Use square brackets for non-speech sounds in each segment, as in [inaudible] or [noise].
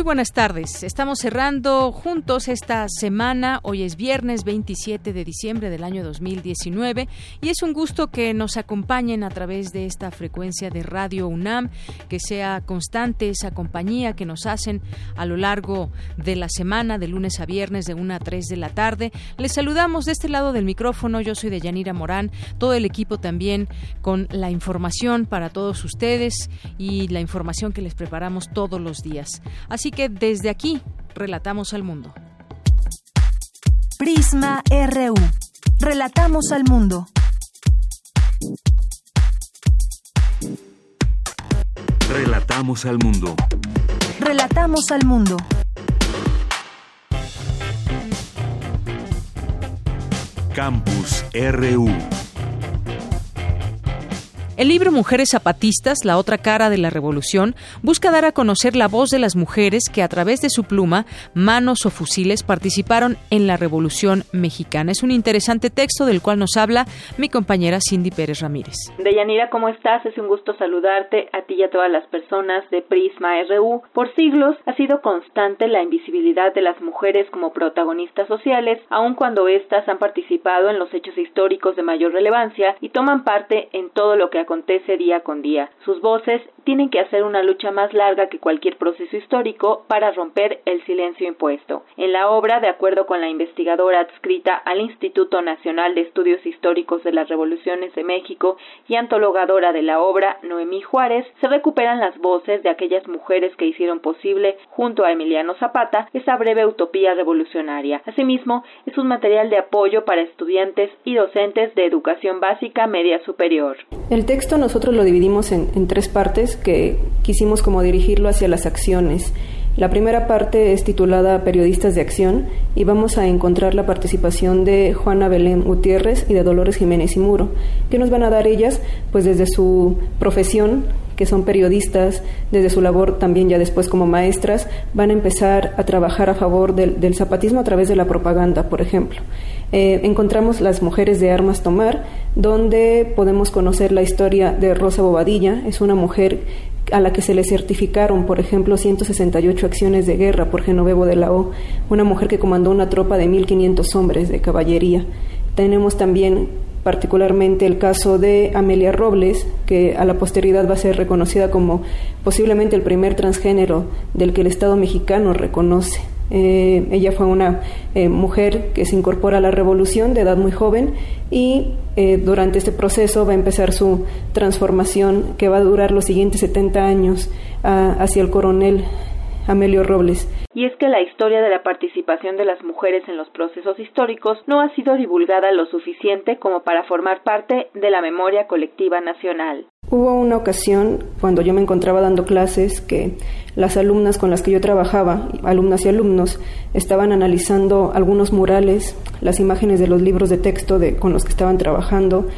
Muy buenas tardes. Estamos cerrando juntos esta semana. Hoy es viernes 27 de diciembre del año 2019 y es un gusto que nos acompañen a través de esta frecuencia de Radio UNAM, que sea constante esa compañía que nos hacen a lo largo de la semana, de lunes a viernes, de 1 a 3 de la tarde. Les saludamos de este lado del micrófono. Yo soy de Yanira Morán, todo el equipo también con la información para todos ustedes y la información que les preparamos todos los días. Así que desde aquí relatamos al mundo. Prisma RU. Relatamos al mundo. Relatamos al mundo. Relatamos al mundo. Campus RU. El libro Mujeres Zapatistas, la otra cara de la revolución, busca dar a conocer la voz de las mujeres que a través de su pluma, manos o fusiles participaron en la revolución mexicana. Es un interesante texto del cual nos habla mi compañera Cindy Pérez Ramírez. Deyanira, ¿cómo estás? Es un gusto saludarte a ti y a todas las personas de Prisma RU. Por siglos ha sido constante la invisibilidad de las mujeres como protagonistas sociales, aun cuando éstas han participado en los hechos históricos de mayor relevancia y toman parte en todo lo que acontece día con día. Sus voces tienen que hacer una lucha más larga que cualquier proceso histórico para romper el silencio impuesto. En la obra, de acuerdo con la investigadora adscrita al Instituto Nacional de Estudios Históricos de las Revoluciones de México y antologadora de la obra, Noemí Juárez, se recuperan las voces de aquellas mujeres que hicieron posible, junto a Emiliano Zapata, esa breve utopía revolucionaria. Asimismo, es un material de apoyo para estudiantes y docentes de educación básica media superior. El texto nosotros lo dividimos en, en, tres partes que quisimos como dirigirlo hacia las acciones. La primera parte es titulada Periodistas de Acción y vamos a encontrar la participación de Juana Belén Gutiérrez y de Dolores Jiménez y Muro. ¿Qué nos van a dar ellas? Pues desde su profesión que son periodistas, desde su labor también ya después como maestras, van a empezar a trabajar a favor del, del zapatismo a través de la propaganda, por ejemplo. Eh, encontramos Las Mujeres de Armas Tomar, donde podemos conocer la historia de Rosa Bobadilla, es una mujer a la que se le certificaron, por ejemplo, 168 acciones de guerra por Genovevo de la O, una mujer que comandó una tropa de 1.500 hombres de caballería. Tenemos también particularmente el caso de Amelia Robles, que a la posteridad va a ser reconocida como posiblemente el primer transgénero del que el Estado mexicano reconoce. Eh, ella fue una eh, mujer que se incorpora a la revolución de edad muy joven y eh, durante este proceso va a empezar su transformación que va a durar los siguientes 70 años a, hacia el coronel Amelio Robles. Y es que la historia de la participación de las mujeres en los procesos históricos no ha sido divulgada lo suficiente como para formar parte de la memoria colectiva nacional. Hubo una ocasión cuando yo me encontraba dando clases que las alumnas con las que yo trabajaba, alumnas y alumnos, estaban analizando algunos murales, las imágenes de los libros de texto de, con los que estaban trabajando,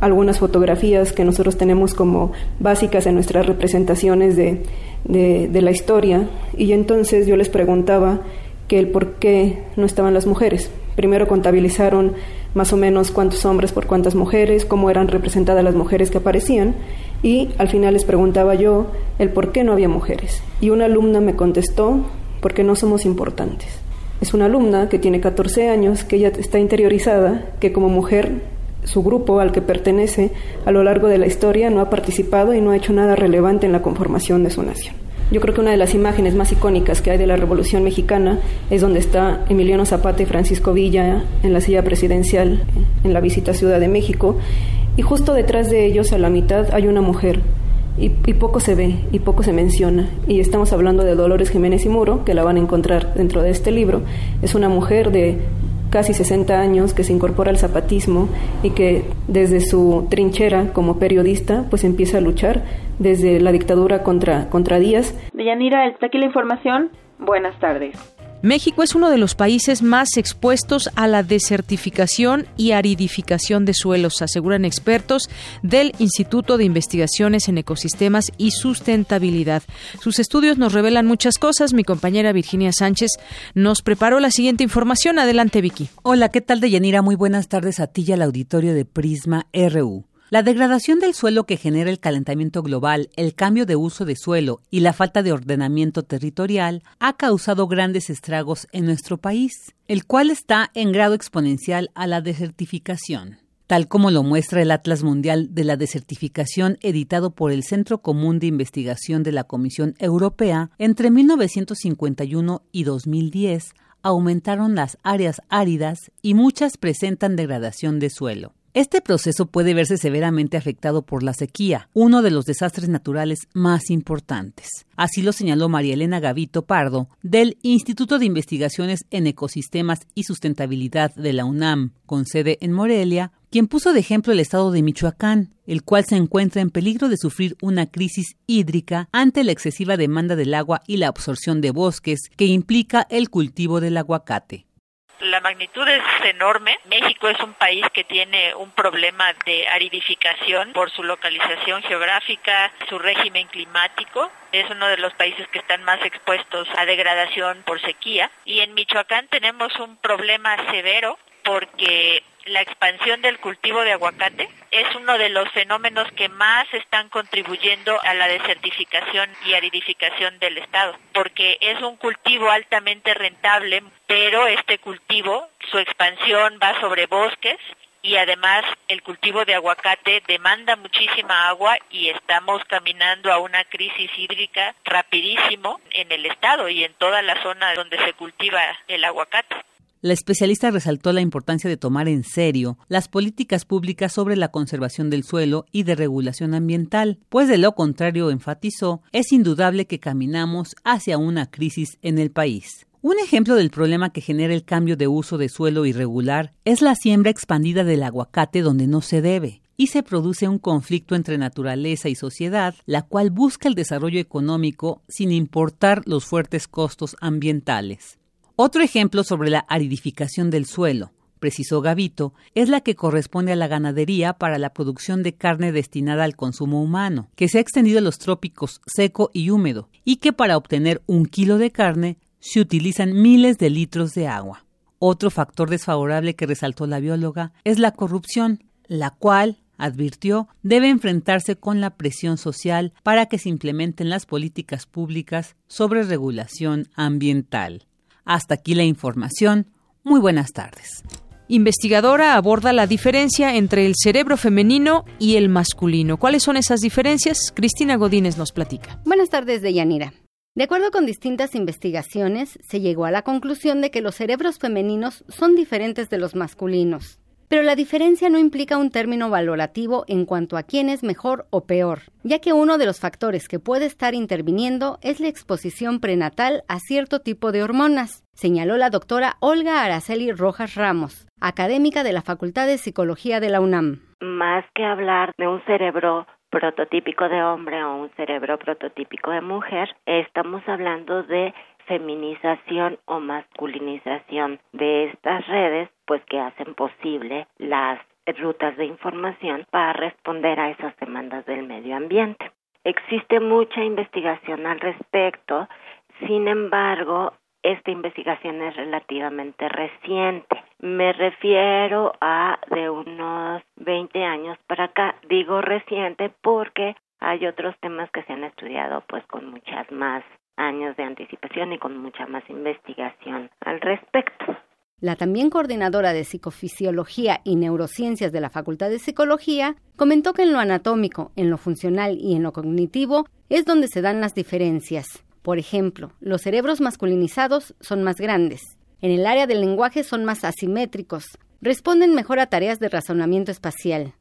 algunas fotografías que nosotros tenemos como básicas en nuestras representaciones de, de, de la historia. Y entonces yo les preguntaba que el por qué no estaban las mujeres. Primero contabilizaron más o menos cuántos hombres por cuántas mujeres, cómo eran representadas las mujeres que aparecían y al final les preguntaba yo el por qué no había mujeres. Y una alumna me contestó, porque no somos importantes. Es una alumna que tiene 14 años, que ella está interiorizada, que como mujer su grupo al que pertenece a lo largo de la historia no ha participado y no ha hecho nada relevante en la conformación de su nación. Yo creo que una de las imágenes más icónicas que hay de la Revolución Mexicana es donde está Emiliano Zapata y Francisco Villa en la silla presidencial en la visita a Ciudad de México y justo detrás de ellos a la mitad hay una mujer y, poco se ve y poco se menciona. Y estamos hablando de Dolores Jiménez y Muro, que la van a encontrar dentro de este libro. Es una mujer de casi 60 años que se incorpora al zapatismo y que desde su trinchera como periodista pues empieza a luchar desde la dictadura contra, contra Díaz. Deyanira, ¿está aquí la información? Buenas tardes. México es uno de los países más expuestos a la desertificación y aridificación de suelos, aseguran expertos del Instituto de Investigaciones en Ecosistemas y Sustentabilidad. Sus estudios nos revelan muchas cosas. Mi compañera Virginia Sánchez nos preparó la siguiente información. Adelante, Vicky. Hola, ¿qué tal, Deyanira? Muy buenas tardes a ti y al auditorio de Prisma RU. La degradación del suelo que genera el calentamiento global, el cambio de uso de suelo y la falta de ordenamiento territorial ha causado grandes estragos en nuestro país, el cual está en grado exponencial a la desertificación. Tal como lo muestra el Atlas Mundial de la Desertificación editado por el Centro Común de Investigación de la Comisión Europea, entre 1951 y 2010 aumentaron las áreas áridas y muchas presentan degradación de suelo. Este proceso puede verse severamente afectado por la sequía, uno de los desastres naturales más importantes. Así lo señaló María Elena Gavito Pardo, del Instituto de Investigaciones en Ecosistemas y Sustentabilidad de la UNAM, con sede en Morelia, quien puso de ejemplo el estado de Michoacán, el cual se encuentra en peligro de sufrir una crisis hídrica ante la excesiva demanda del agua y la absorción de bosques que implica el cultivo del aguacate. La magnitud es enorme. México es un país que tiene un problema de aridificación por su localización geográfica, su régimen climático. Es uno de los países que están más expuestos a degradación por sequía. Y en Michoacán tenemos un problema severo porque la expansión del cultivo de aguacate es uno de los fenómenos que más están contribuyendo a la desertificación y aridificación del estado, porque es un cultivo altamente rentable, pero este cultivo, su expansión va sobre bosques y además el cultivo de aguacate demanda muchísima agua y estamos caminando a una crisis hídrica rapidísimo en el estado y en toda la zona donde se cultiva el aguacate. La especialista resaltó la importancia de tomar en serio las políticas públicas sobre la conservación del suelo y de regulación ambiental, pues de lo contrario, enfatizó, es indudable que caminamos hacia una crisis en el país. Un ejemplo del problema que genera el cambio de uso de suelo irregular es la siembra expandida del aguacate donde no se debe y se produce un conflicto entre naturaleza y sociedad, la cual busca el desarrollo económico sin importar los fuertes costos ambientales. Otro ejemplo sobre la aridificación del suelo, precisó Gavito, es la que corresponde a la ganadería para la producción de carne destinada al consumo humano, que se ha extendido a los trópicos seco y húmedo, y que para obtener un kilo de carne se utilizan miles de litros de agua. Otro factor desfavorable que resaltó la bióloga es la corrupción, la cual, advirtió, debe enfrentarse con la presión social para que se implementen las políticas públicas sobre regulación ambiental. Hasta aquí la información. Muy buenas tardes. Investigadora aborda la diferencia entre el cerebro femenino y el masculino. ¿Cuáles son esas diferencias? Cristina Godínez nos platica. Buenas tardes, Deyanira. De acuerdo con distintas investigaciones, se llegó a la conclusión de que los cerebros femeninos son diferentes de los masculinos. Pero la diferencia no implica un término valorativo en cuanto a quién es mejor o peor, ya que uno de los factores que puede estar interviniendo es la exposición prenatal a cierto tipo de hormonas, señaló la doctora Olga Araceli Rojas Ramos, académica de la Facultad de Psicología de la UNAM. Más que hablar de un cerebro prototípico de hombre o un cerebro prototípico de mujer, estamos hablando de feminización o masculinización de estas redes, pues que hacen posible las rutas de información para responder a esas demandas del medio ambiente. Existe mucha investigación al respecto, sin embargo, esta investigación es relativamente reciente. Me refiero a de unos 20 años para acá. Digo reciente porque hay otros temas que se han estudiado pues con muchas más años de anticipación y con mucha más investigación al respecto. La también coordinadora de psicofisiología y neurociencias de la Facultad de Psicología comentó que en lo anatómico, en lo funcional y en lo cognitivo es donde se dan las diferencias. Por ejemplo, los cerebros masculinizados son más grandes. En el área del lenguaje son más asimétricos. Responden mejor a tareas de razonamiento espacial.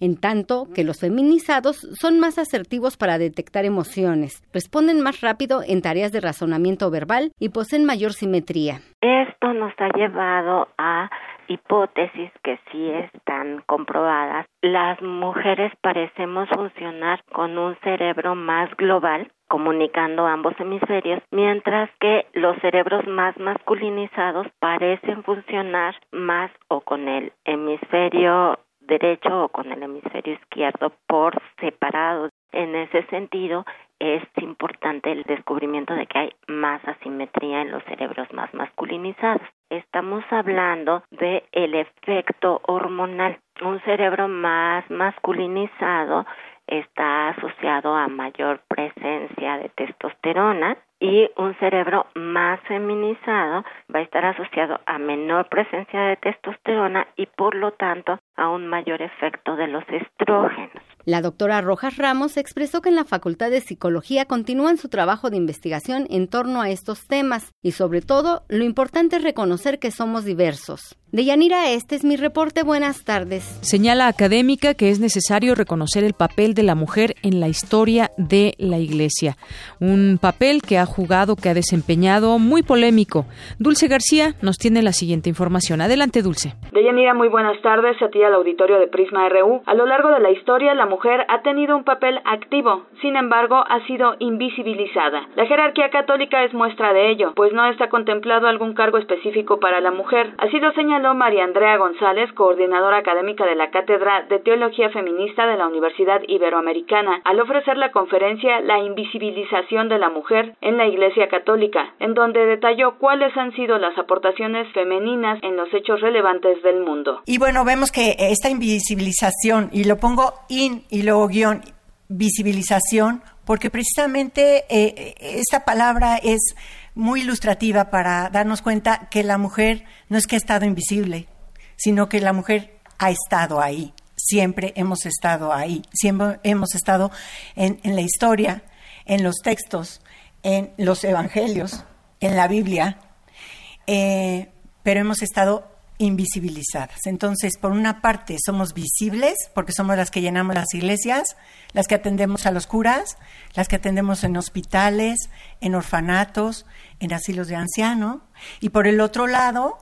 En tanto que los feminizados son más asertivos para detectar emociones, responden más rápido en tareas de razonamiento verbal y poseen mayor simetría. Esto nos ha llevado a hipótesis que sí están comprobadas. Las mujeres parecemos funcionar con un cerebro más global comunicando ambos hemisferios, mientras que los cerebros más masculinizados parecen funcionar más o con el hemisferio derecho o con el hemisferio izquierdo por separado. En ese sentido, es importante el descubrimiento de que hay más asimetría en los cerebros más masculinizados. Estamos hablando de el efecto hormonal. Un cerebro más masculinizado está asociado a mayor presencia de testosterona y un cerebro más feminizado va a estar asociado a menor presencia de testosterona y por lo tanto a un mayor efecto de los estrógenos. La doctora Rojas Ramos expresó que en la Facultad de Psicología continúan su trabajo de investigación en torno a estos temas y sobre todo lo importante es reconocer que somos diversos. De Yanira, este es mi reporte. Buenas tardes. Señala académica que es necesario reconocer el papel de la mujer en la historia de la Iglesia. Un papel que ha jugado, que ha desempeñado muy polémico. Dulce García nos tiene la siguiente información. Adelante, Dulce. De Yanira, muy buenas tardes a ti al auditorio de Prisma RU. A lo largo de la historia, la mujer ha tenido un papel activo, sin embargo, ha sido invisibilizada. La jerarquía católica es muestra de ello, pues no está contemplado algún cargo específico para la mujer. Así lo María Andrea González, coordinadora académica de la Cátedra de Teología Feminista de la Universidad Iberoamericana, al ofrecer la conferencia La invisibilización de la mujer en la Iglesia Católica, en donde detalló cuáles han sido las aportaciones femeninas en los hechos relevantes del mundo. Y bueno, vemos que esta invisibilización, y lo pongo in y luego guion, visibilización, porque precisamente eh, esta palabra es muy ilustrativa para darnos cuenta que la mujer no es que ha estado invisible, sino que la mujer ha estado ahí. Siempre hemos estado ahí, siempre hemos estado en, la historia, en los textos, en los evangelios, en la Biblia, eh, pero hemos estado invisibilizadas. Entonces, por una parte, somos visibles, porque somos las que llenamos las iglesias, las que atendemos a los curas, las que atendemos en hospitales, en orfanatos, en asilos de ancianos, y por el otro lado,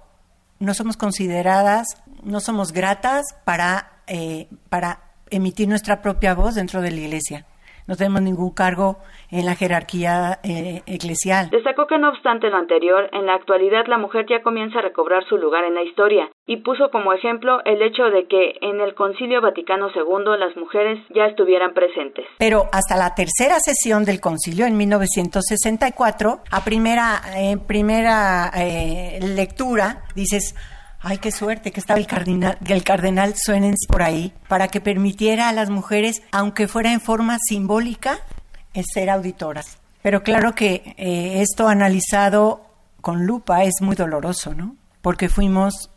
no somos consideradas, no somos gratas para, eh, para emitir nuestra propia voz dentro de la iglesia no tenemos ningún cargo en la jerarquía eh, eclesial. Destacó que no obstante lo anterior, en la actualidad la mujer ya comienza a recobrar su lugar en la historia y puso como ejemplo el hecho de que en el Concilio Vaticano II las mujeres ya estuvieran presentes. Pero hasta la tercera sesión del concilio en 1964, a primera, en primera eh, lectura, dices, Ay, qué suerte que estaba el cardenal, el cardenal por ahí, para que permitiera a las mujeres, aunque fuera en forma simbólica, ser auditoras. Pero claro que eh, esto analizado con lupa es muy doloroso, ¿no? Porque fuimos,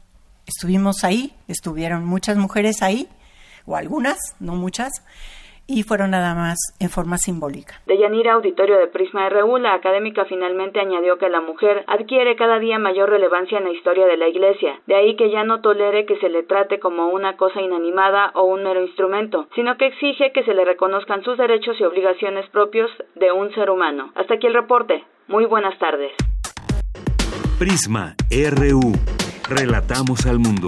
estuvimos ahí, estuvieron muchas mujeres ahí, o algunas, no muchas, y fueron nada más en forma simbólica. De Yanira Auditorio de Prisma RU, la académica finalmente añadió que la mujer adquiere cada día mayor relevancia en la historia de la Iglesia, de ahí que ya no tolere que se le trate como una cosa inanimada o un mero instrumento, sino que exige que se le reconozcan sus derechos y obligaciones propios de un ser humano. Hasta aquí el reporte. Muy buenas tardes. Prisma RU. Relatamos al mundo.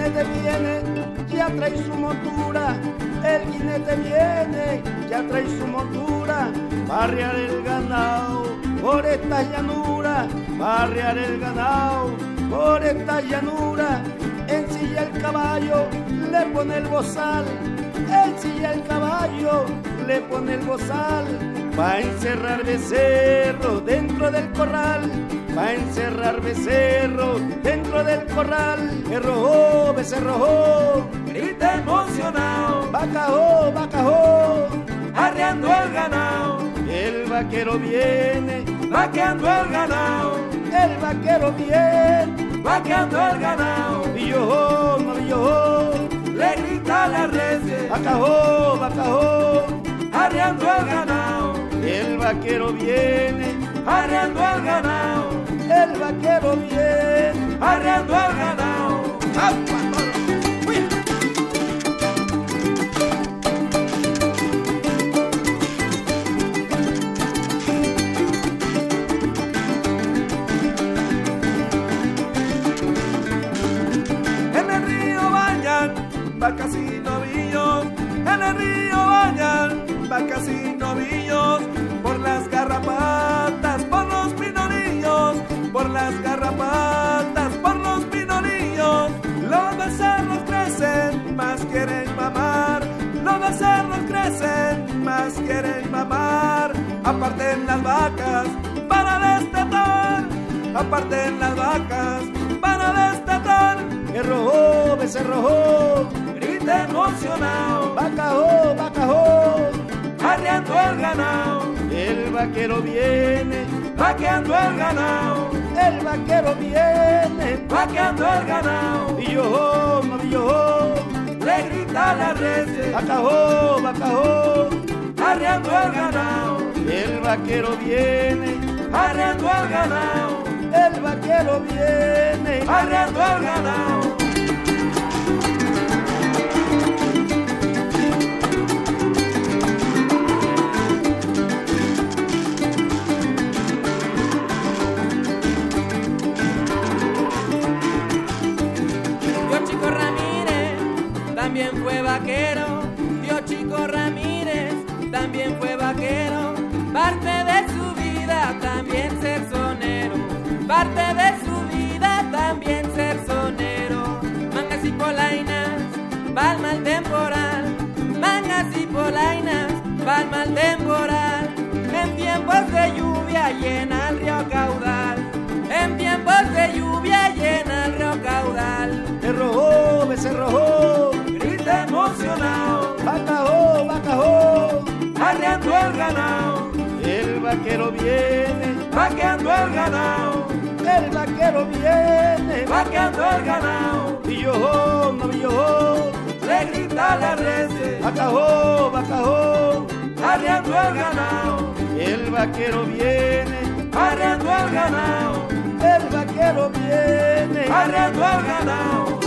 Jinete viene, ya trae su montura, el jinete viene, ya trae su montura, barrear el ganado por esta llanura, barrear el ganado por esta llanura, ensilla el caballo, le pone el bozal, el caballo, le pone el bozal, va a encerrar becerro dentro del corral, va a encerrar becerro dentro del corral. Errojó, becerrojó, grita emocionado, bacajó, bacajó, arreando el ganado. El vaquero viene, vaqueando el ganado. El vaquero viene, vaqueando el ganado. Y yo, no yo, le grita la red, bacajó, bacajó, arreando el ganado. El vaquero viene, arreando el ganado. El vaquero viene, arreando el ganado. En vacas y novillos, en el río bañan vacas y novillos, por las garrapatas, por los pinolillos, por las garrapatas, por los pinolillos. Los becerros crecen, más quieren mamar, los becerros crecen, más quieren mamar. Aparten las vacas para destetar, aparten las vacas para destetar. Errojó, becerrojó, emocionado, bacajó, bacajó, arreando el ganado. El vaquero viene, vaqueando el ganado. El vaquero viene, vaqueando el ganado. Y yo, no yo, le grita la red, bacajó, bacajó, arreando el ganado. El vaquero viene, arreando el ganado. El vaquero viene, arreando el ganado. También fue vaquero. Tío Chico Ramírez también fue vaquero. Parte de su vida también ser sonero. Parte de su vida también ser sonero. Mangas y polainas, palma el temporal. Mangas y polainas, palma el temporal. En tiempos de lluvia llena el río caudal. En tiempos de lluvia llena el río caudal. Errojó, becerrojó, arreando el ganado. El vaquero viene, vaqueando el ganado. El vaquero viene, vaqueando el ganado. Y yo, no yo, le grita la red, bacajó, bacajó, arreando el ganado. El vaquero viene, arreando el ganado. El vaquero viene, arreando el ganado.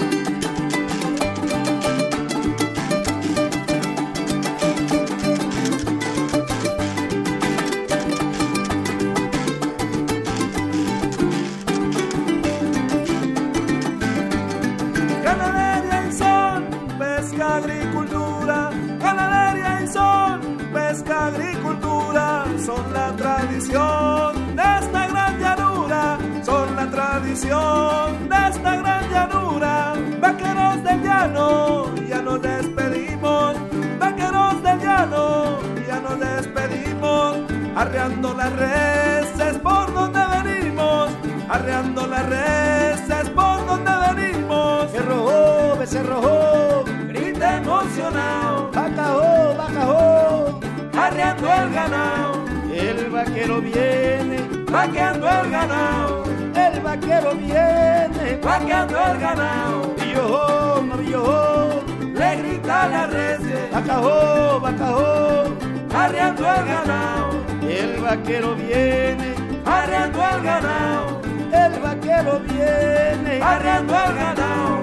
La tradición de esta gran llanura. Vaqueros del llano, ya nos despedimos. Vaqueros del llano, ya nos despedimos. Arreando las reses por donde venimos. Arreando las reses por donde venimos. Cerrojó, becerrojó, grita emocionado. Bacajó, bacajó, arreando el ganado. El vaquero viene, vaqueando el ganado. El vaquero viene, vaqueando el ganado. Y yo, no yo, le grita la red. Bacajó, bacajó, arreando el ganado. El vaquero viene, arreando el ganado. El vaquero viene, arreando el ganado.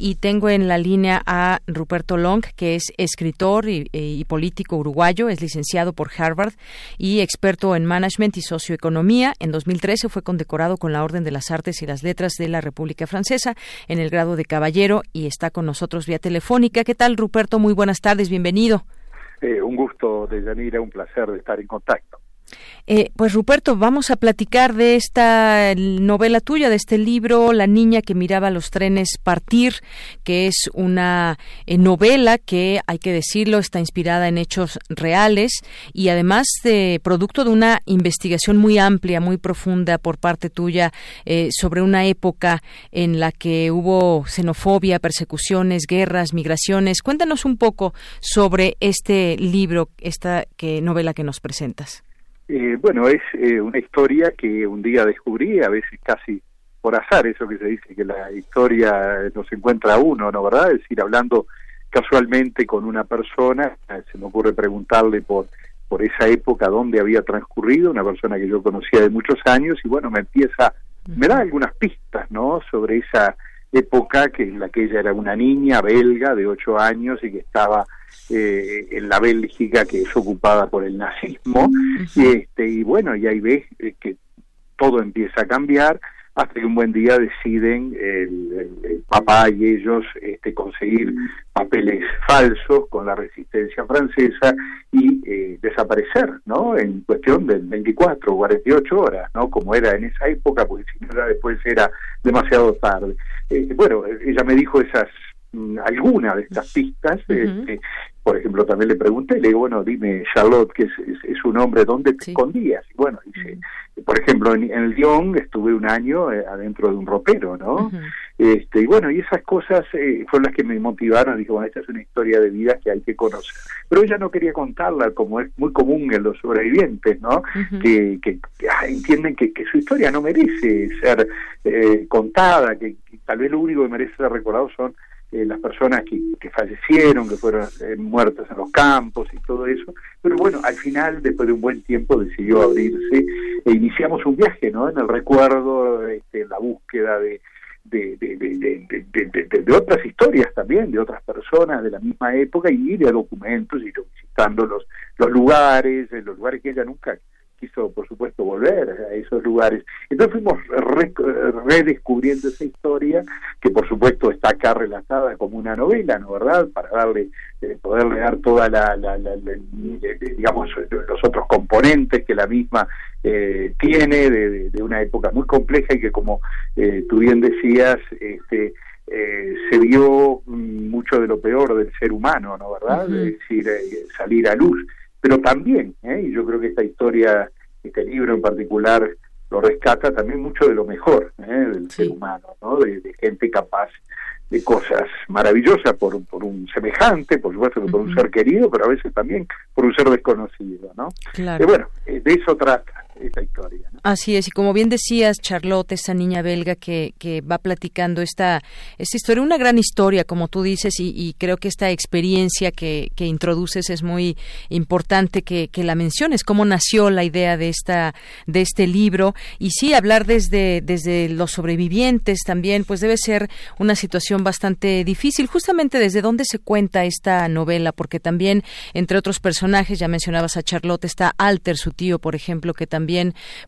y tengo en la línea a Ruperto Long, que es escritor y, y, político uruguayo, es licenciado por Harvard y experto en management y socioeconomía. En 2013 fue condecorado con la Orden de las Artes y las Letras de la República Francesa en el grado de caballero y está con nosotros vía telefónica. ¿Qué tal, Ruperto? Muy buenas tardes, bienvenido. Eh, un gusto, de Yanira, un placer de estar en contacto. Eh, pues Ruperto, vamos a platicar de esta novela tuya, de este libro, La niña que miraba los trenes partir, que es una eh, novela que, hay que decirlo, está inspirada en hechos reales y además de producto de una investigación muy amplia, muy profunda por parte tuya eh, sobre una época en la que hubo xenofobia, persecuciones, guerras, migraciones. Cuéntanos un poco sobre este libro, esta que, novela que nos presentas. Eh, bueno, es eh, una historia que un día descubrí, a veces casi por azar, eso que se dice que la historia nos encuentra a uno, ¿no? ¿Verdad? Es decir, hablando casualmente con una persona, se me ocurre preguntarle por por esa época dónde había transcurrido, una persona que yo conocía de muchos años, y bueno, me empieza, me da algunas pistas, ¿no? Sobre esa época que en la que ella era una niña belga de ocho años y que estaba eh, en la Bélgica que es ocupada por el nazismo. Y este y bueno y ahí ves eh, que todo empieza a cambiar hasta que un buen día deciden el, papá y ellos este, conseguir papeles falsos con la resistencia francesa y eh, desaparecer, ¿no? En cuestión de 24 o 48 horas, ¿no? Como era en esa época, porque si no después era demasiado tarde. bueno, ella me dijo esas alguna de estas pistas, este, por ejemplo, también le pregunté, le digo, bueno, dime, Charlotte, que es, es, un hombre, ¿dónde te escondías? Y bueno, dice, por ejemplo, en, el Lyon estuve un año eh, adentro de un ropero, ¿no? este Y bueno, y esas cosas eh, fueron las que me motivaron, dije, bueno, esta es una historia de vida que hay que conocer. Pero ella no quería contarla, como es muy común en los sobrevivientes, ¿no? Que, que, ah, entienden que, que, su historia no merece ser eh, contada, que, que tal vez lo único que merece ser recordado son eh, las personas que, que, fallecieron, que fueron eh, muertas en los campos y todo eso. Pero bueno, al final, después de un buen tiempo, decidió abrirse e iniciamos un viaje, ¿no? En el recuerdo, este, en la búsqueda de, de, de, de, de, otras historias también, de otras personas de la misma época y de documentos, y visitando los, los lugares, los lugares que ella nunca quiso, por supuesto, volver a esos lugares. Entonces fuimos redescubriendo esa historia, que por supuesto está acá relatada como una novela, ¿no verdad? Para darle, eh, poderle dar toda la, digamos, los otros componentes que la misma eh, tiene de, una época muy compleja y que, como eh, tú bien decías, este, se vio mucho de lo peor del ser humano, ¿no verdad? Es decir, salir a luz pero también, ¿eh? y yo creo que esta historia, este libro en particular, lo rescata también mucho de lo mejor ¿eh? del ser humano, ¿no? De, gente capaz de cosas maravillosas por, por un semejante, por supuesto que por un ser querido, pero a veces también por un ser desconocido, ¿no? Claro. Y bueno, eh, de eso trata Así es, y como bien decías, Charlotte, esa niña belga que, que va platicando esta, esta historia, una gran historia, como tú dices, y, creo que esta experiencia que, que introduces es muy importante que, que, la menciones, cómo nació la idea de esta, de este libro, y sí, hablar desde, desde los sobrevivientes también, pues debe ser una situación bastante difícil, justamente desde dónde se cuenta esta novela, porque también, entre otros personajes, ya mencionabas a Charlotte, está Alter, su tío, por ejemplo, que también,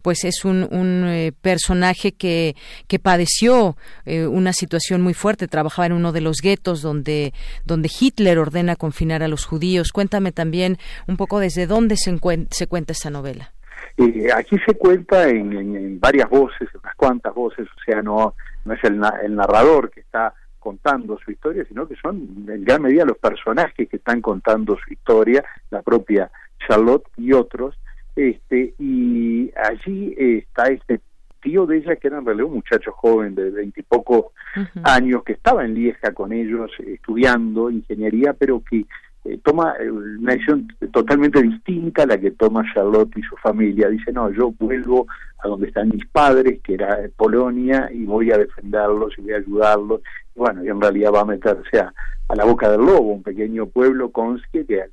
pues es un, eh, personaje que, que padeció eh, una situación muy fuerte, trabajaba en uno de los guetos donde, donde Hitler ordena confinar a los judíos. Cuéntame también un poco desde dónde se, se cuenta esta novela. Eh, aquí se cuenta en, varias voces, unas cuantas voces, o sea, no, no es el, el narrador que está contando su historia, sino que son en gran medida los personajes que están contando su historia, la propia Charlotte y otros, este y allí está este tío de ella que era en realidad un muchacho joven de veintipocos años que estaba en Lieja con ellos estudiando ingeniería pero que eh, toma eh, una decisión totalmente distinta a la que toma Charlotte y su familia. Dice no yo vuelvo a donde están mis padres que era Polonia y voy a defenderlos y voy a ayudarlos bueno y en realidad va a meterse a, a la boca del lobo un pequeño pueblo Konski que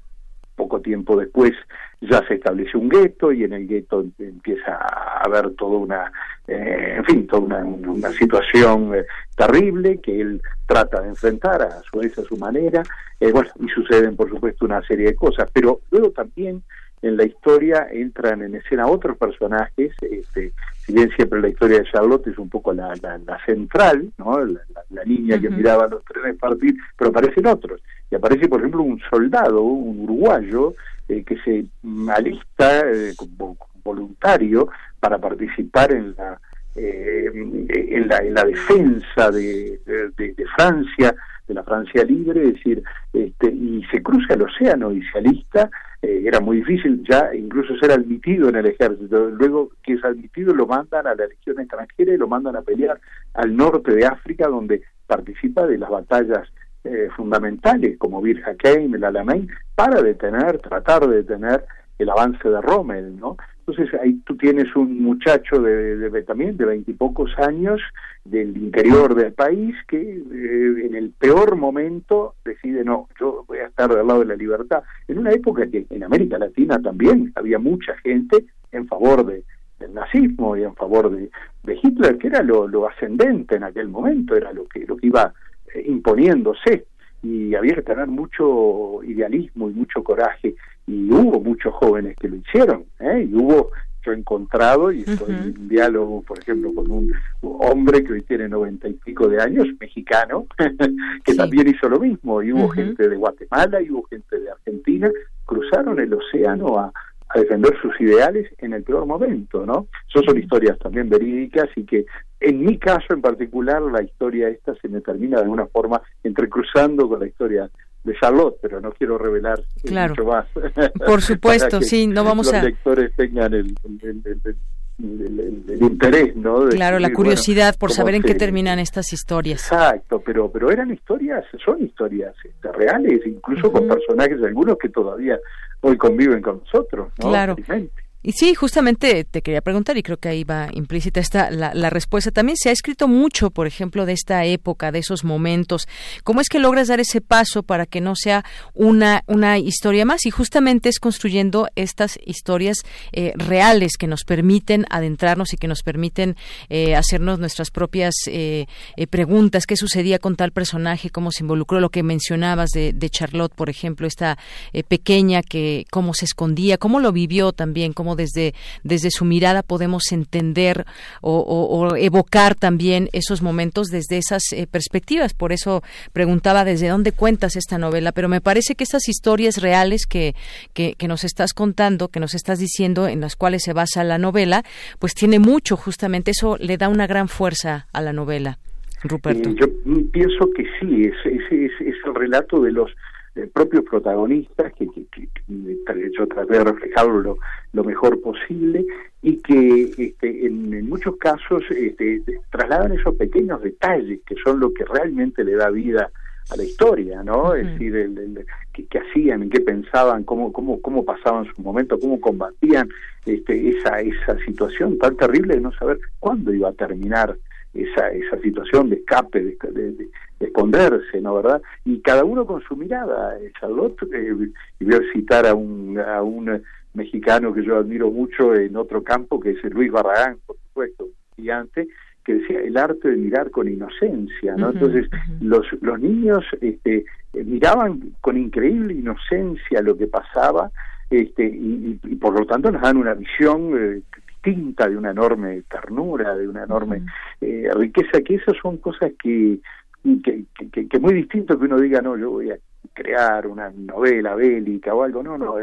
poco tiempo después ya se establece un gueto y en el gueto empieza a haber toda una, eh, en fin, toda una, situación eh, terrible que él trata de enfrentar a su vez a su manera, eh, bueno, y suceden por supuesto una serie de cosas, pero luego también en la historia entran en escena otros personajes, este, si bien siempre la historia de Charlotte es un poco la, la, central, ¿no? la, niña que miraba los trenes partir, pero aparecen otros. Y aparece, por ejemplo, un soldado, un uruguayo, eh, que se alista eh, como voluntario para participar en la, eh, en la, en la defensa de, de, Francia, de la Francia libre, es decir, este, y se cruza el océano y se alista eh, era muy difícil ya incluso ser admitido en el ejército. Luego que es admitido lo mandan a la legión extranjera y lo mandan a pelear al norte de África donde participa de las batallas eh, fundamentales como Bir Hakeim, el Alamein, para detener, tratar de detener el avance de Rommel, ¿no? Entonces ahí tú tienes un muchacho de, de, también de veintipocos años del interior del país que eh, en el peor momento decide no, yo voy a estar del lado de la libertad. En una época que en América Latina también había mucha gente en favor de, del nazismo y en favor de, Hitler, que era lo, lo, ascendente en aquel momento, era lo que, lo que iba eh, imponiéndose y había que tener mucho idealismo y mucho coraje y hubo muchos jóvenes que lo hicieron ¿eh? y hubo yo he encontrado y estoy en diálogo por ejemplo con un hombre que hoy tiene noventa y pico de años mexicano [laughs] que también hizo lo mismo y hubo gente de Guatemala y hubo gente de Argentina cruzaron el océano a, a defender sus ideales en el peor momento, ¿no? Eso son historias también verídicas y que en mi caso en particular la historia esta se me termina de alguna forma entrecruzando con la historia de Charlotte, pero no quiero revelar mucho más. [laughs] Por supuesto, sí, no vamos los a... Los lectores tengan el, interés, ¿no? claro, la curiosidad por saber en qué terminan estas historias. Exacto, pero pero eran historias, son historias este, reales, incluso con personajes algunos que todavía hoy conviven con nosotros, ¿no? Claro. Y sí, justamente te quería preguntar, y creo que ahí va implícita esta, la, respuesta. También se ha escrito mucho, por ejemplo, de esta época, de esos momentos. ¿Cómo es que logras dar ese paso para que no sea una, una historia más? Y justamente es construyendo estas historias eh, reales que nos permiten adentrarnos y que nos permiten eh, hacernos nuestras propias eh, preguntas. ¿Qué sucedía con tal personaje? ¿Cómo se involucró? Lo que mencionabas de, de Charlotte, por ejemplo, esta pequeña que cómo se escondía, cómo lo vivió también, cómo desde, desde su mirada podemos entender o, evocar también esos momentos desde esas eh, perspectivas. Por eso preguntaba desde dónde cuentas esta novela, pero me parece que estas historias reales que, que, nos estás contando, que nos estás diciendo, en las cuales se basa la novela, pues tiene mucho justamente, eso le da una gran fuerza a la novela. Ruperto. Yo pienso que sí, es, es, es el relato de los propios protagonistas, que, que, que, yo traté de reflejarlo lo, mejor posible, y que este, en, muchos casos este, trasladan esos pequeños detalles que son lo que realmente le da vida a la historia, ¿no? Es decir, el, qué, hacían, en qué pensaban, cómo, cómo, cómo pasaban su momento, cómo combatían este, esa, esa situación tan terrible de no saber cuándo iba a terminar esa, esa situación de escape, de, esconderse, ¿no verdad? Y cada uno con su mirada. Charlotte, eh, y voy a citar a un, a un mexicano que yo admiro mucho en otro campo, que es Luis Barragán, por supuesto, gigante, que decía el arte de mirar con inocencia, ¿no? Entonces, los, los niños este, miraban con increíble inocencia lo que pasaba, este, y, por lo tanto nos dan una visión eh, distinta, de una enorme ternura, de una enorme eh, riqueza, que esas son cosas que que, que, muy distinto que uno diga, no, yo voy a crear una novela bélica o algo, no, no,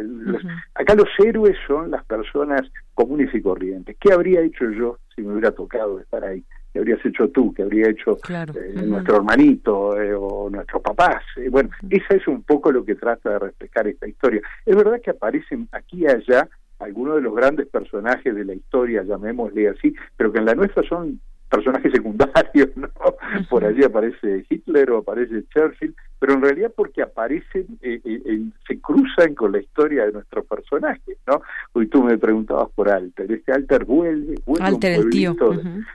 acá los héroes son las personas comunes y corrientes. ¿Qué habría hecho yo si me hubiera tocado estar ahí? ¿Qué habrías hecho tú? ¿Qué habría hecho eh, nuestro hermanito eh, o nuestros papás? bueno, esa es un poco lo que trata de reflejar esta historia. Es verdad que aparecen aquí y allá algunos de los grandes personajes de la historia, llamémosle así, pero que en la nuestra son personajes secundarios, ¿no? Por allí aparece Hitler o aparece Churchill, pero en realidad porque aparecen, eh, eh, se cruzan con la historia de nuestros personajes, ¿no? Hoy tú me preguntabas por Alter, este Alter vuelve, vuelve Alter, el tío.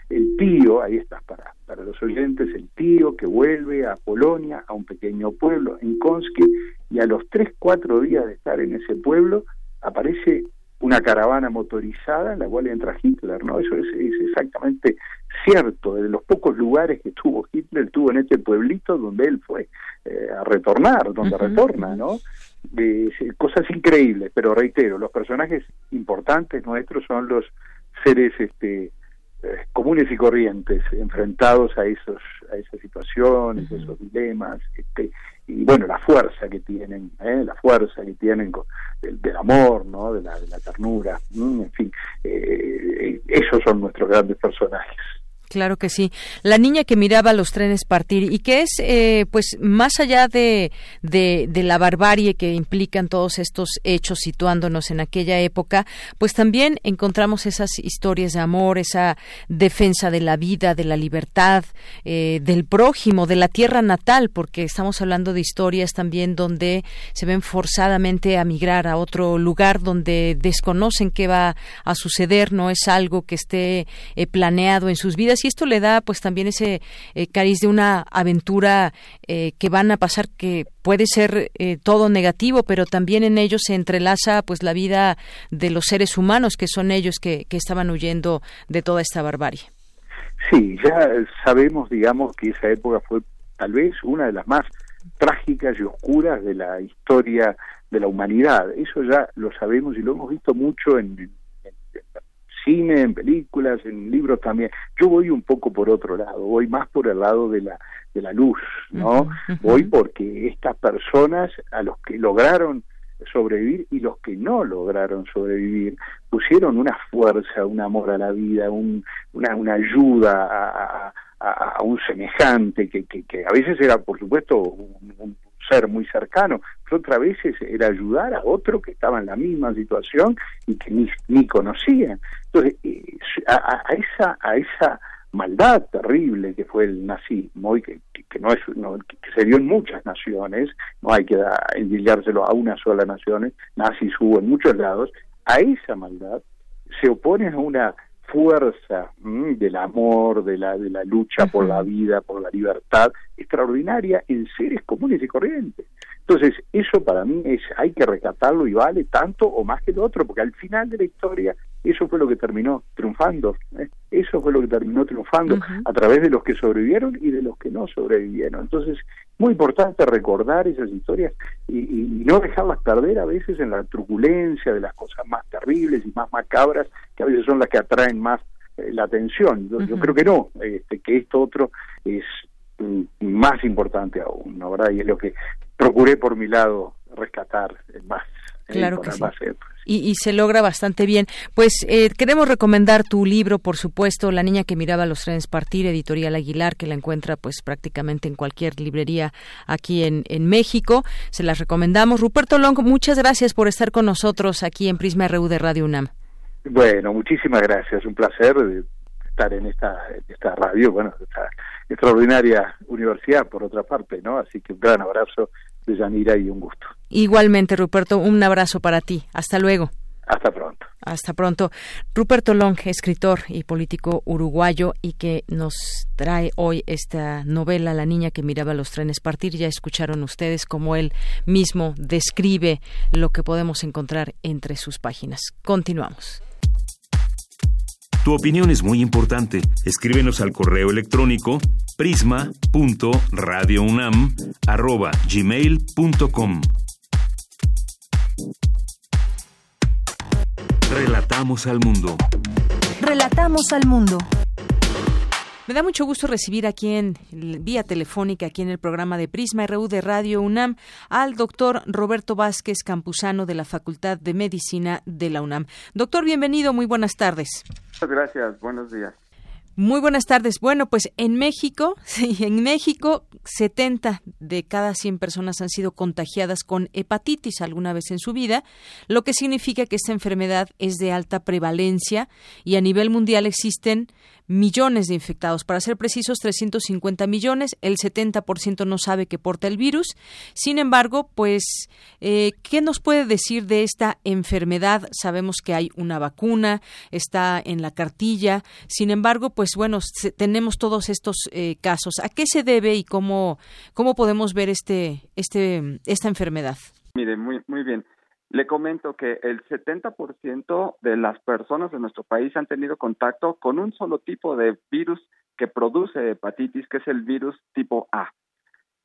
El tío, ahí está, para, para los oyentes, el tío que vuelve a Polonia, a un pequeño pueblo en Konski, y a los tres, cuatro días de estar en ese pueblo aparece una caravana motorizada en la cual entra Hitler, ¿no? Eso es, exactamente cierto, de los pocos lugares que tuvo Hitler, tuvo en este pueblito donde él fue eh, a retornar, donde retorna, ¿no? cosas increíbles, pero reitero, los personajes importantes nuestros son los seres este, eh, comunes y corrientes enfrentados a esos a esas situaciones, esos dilemas, este, y bueno, la fuerza que tienen, ¿eh? la fuerza que tienen del, amor, ¿no? de, la, de la ternura, en fin, eh, esos son nuestros grandes personajes. Claro que sí. La niña que miraba los trenes partir y que es, eh, pues, más allá de, de, la barbarie que implican todos estos hechos situándonos en aquella época, pues también encontramos esas historias de amor, esa defensa de la vida, de la libertad, eh, del prójimo, de la tierra natal, porque estamos hablando de historias también donde se ven forzadamente a migrar a otro lugar donde desconocen qué va a suceder, no es algo que esté eh, planeado en sus vidas y esto le da pues también ese eh, cariz de una aventura eh, que van a pasar que puede ser eh, todo negativo, pero también en ellos se entrelaza pues la vida de los seres humanos que son ellos que, que estaban huyendo de toda esta barbarie. Sí, ya sabemos, digamos, que esa época fue tal vez una de las más trágicas y oscuras de la historia de la humanidad. Eso ya lo sabemos y lo hemos visto mucho en, cine, en películas, en libros también. Yo voy un poco por otro lado, voy más por el lado de la de la luz, ¿no? Voy porque estas personas a los que lograron sobrevivir y los que no lograron sobrevivir pusieron una fuerza, un amor a la vida, un, una, una ayuda a, a, un semejante que, que, que, a veces era, por supuesto, un, ser muy cercano, pero otras veces era ayudar a otro que estaba en la misma situación y que ni, ni conocían. Entonces, eh, a, esa, a esa maldad terrible que fue el nazismo y que, que, no es que se dio en muchas naciones, no hay que endillárselo a una sola nación, nazis hubo en muchos lados, a esa maldad se opone a una fuerza del amor, de la, de la lucha por la vida, por la libertad, extraordinaria en seres comunes y corrientes. Entonces, eso para mí es, hay que rescatarlo y vale tanto o más que lo otro, porque al final de la historia eso fue lo que terminó triunfando, ¿eh? eso fue lo que terminó triunfando a través de los que sobrevivieron y de los que no sobrevivieron. Entonces, muy importante recordar esas historias y, no dejarlas perder a veces en la truculencia de las cosas más terribles y más macabras, que a veces son las que atraen más eh, la atención. Yo, creo que no, este, que esto otro es mm, más importante aún, ¿no? ¿verdad? Y es lo que procuré por mi lado rescatar más. Eh, claro que sí. Y, se logra bastante bien. Pues eh, queremos recomendar tu libro, por supuesto, La niña que miraba los trenes partir, editorial Aguilar, que la encuentra pues prácticamente en cualquier librería aquí en, en México. Se las recomendamos. Ruperto Long, muchas gracias por estar con nosotros aquí en Prisma RU de Radio UNAM. Bueno, muchísimas gracias. Un placer estar en esta, esta radio, bueno, esta extraordinaria universidad, por otra parte, ¿no? Así que un gran abrazo de Yanira y un gusto. Igualmente, Ruperto, un abrazo para ti. Hasta luego. Hasta pronto. Hasta pronto. Ruperto Long, escritor y político uruguayo y que nos trae hoy esta novela La niña que miraba los trenes partir. Ya escucharon ustedes cómo él mismo describe lo que podemos encontrar entre sus páginas. Continuamos. Tu opinión es muy importante. Escríbenos al correo electrónico prisma.radiounam@gmail.com. Relatamos al mundo. Relatamos al mundo. Me da mucho gusto recibir aquí en vía telefónica, aquí en el programa de Prisma RU de Radio UNAM, al doctor Roberto Vázquez Campuzano de la Facultad de Medicina de la UNAM. Doctor, bienvenido, muy buenas tardes. Muchas gracias, buenos días. Muy buenas tardes. Bueno, pues en México, [laughs] sí, en México, 70 de cada 100 personas han sido contagiadas con hepatitis alguna vez en su vida, lo que significa que esta enfermedad es de alta prevalencia y a nivel mundial existen millones de infectados. Para ser precisos, 350 millones. El 70% no sabe que porta el virus. Sin embargo, pues, eh, ¿qué nos puede decir de esta enfermedad? Sabemos que hay una vacuna, está en la cartilla. Sin embargo, pues bueno, tenemos todos estos eh, casos. ¿A qué se debe y cómo, cómo podemos ver este, este, esta enfermedad? Mire, muy, muy bien. Le comento que el 70% de las personas en nuestro país han tenido contacto con un solo tipo de virus que produce hepatitis, que es el virus tipo A.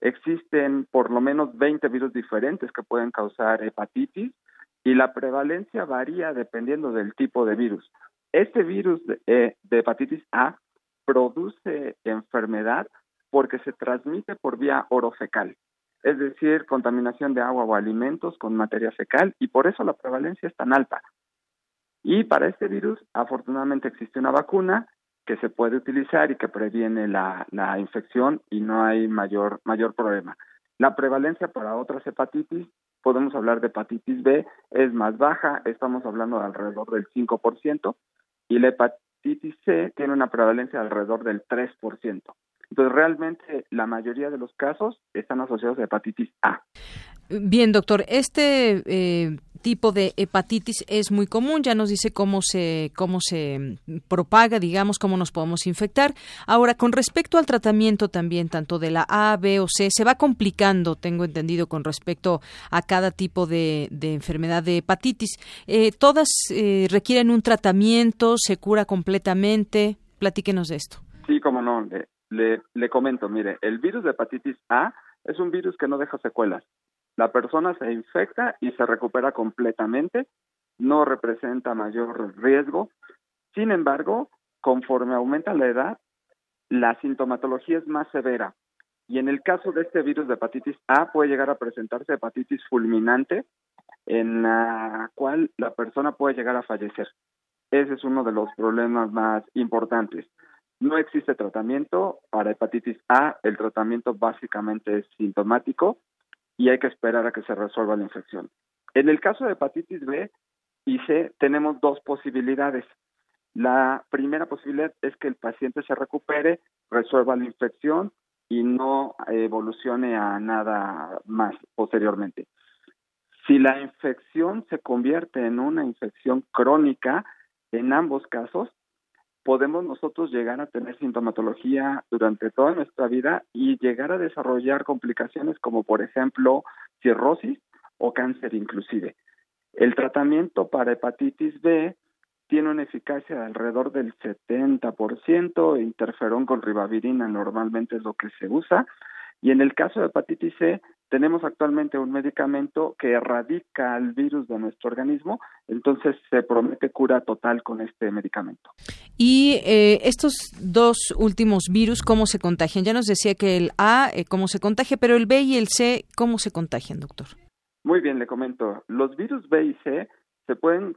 Existen por lo menos 20 virus diferentes que pueden causar hepatitis y la prevalencia varía dependiendo del tipo de virus. Este virus de, eh, de hepatitis A produce enfermedad porque se transmite por vía orofecal es decir, contaminación de agua o alimentos con materia fecal y por eso la prevalencia es tan alta. Y para este virus, afortunadamente existe una vacuna que se puede utilizar y que previene la, la infección y no hay mayor, mayor problema. La prevalencia para otras hepatitis, podemos hablar de hepatitis B, es más baja, estamos hablando de alrededor del 5%, y la hepatitis C tiene una prevalencia de alrededor del 3%. Entonces, realmente la mayoría de los casos están asociados a hepatitis A. Bien, doctor, este eh, tipo de hepatitis es muy común, ya nos dice cómo se, cómo se propaga, digamos, cómo nos podemos infectar. Ahora, con respecto al tratamiento también, tanto de la A, B o C, se va complicando, tengo entendido, con respecto a cada tipo de, enfermedad de hepatitis. Eh, ¿Todas eh, requieren un tratamiento? ¿Se cura completamente? Platíquenos de esto. Sí, cómo no. Le, le comento, mire, el virus de hepatitis A es un virus que no deja secuelas. La persona se infecta y se recupera completamente, no representa mayor riesgo. Sin embargo, conforme aumenta la edad, la sintomatología es más severa. Y en el caso de este virus de hepatitis A puede llegar a presentarse hepatitis fulminante, en la cual la persona puede llegar a fallecer. Ese es uno de los problemas más importantes. No existe tratamiento para hepatitis A. El tratamiento básicamente es sintomático y hay que esperar a que se resuelva la infección. En el caso de hepatitis B y C tenemos dos posibilidades. La primera posibilidad es que el paciente se recupere, resuelva la infección y no evolucione a nada más posteriormente. Si la infección se convierte en una infección crónica, en ambos casos podemos nosotros llegar a tener sintomatología durante toda nuestra vida y llegar a desarrollar complicaciones como por ejemplo cirrosis o cáncer inclusive. El tratamiento para hepatitis B tiene una eficacia de alrededor del 70%, interferón con ribavirina normalmente es lo que se usa, y en el caso de hepatitis C tenemos actualmente un medicamento que erradica el virus de nuestro organismo, entonces se promete cura total con este medicamento. Y eh, estos dos últimos virus, ¿cómo se contagian? Ya nos decía que el A, eh, ¿cómo se contagia? Pero el B y el C, ¿cómo se contagian, doctor? Muy bien, le comento. Los virus B y C se pueden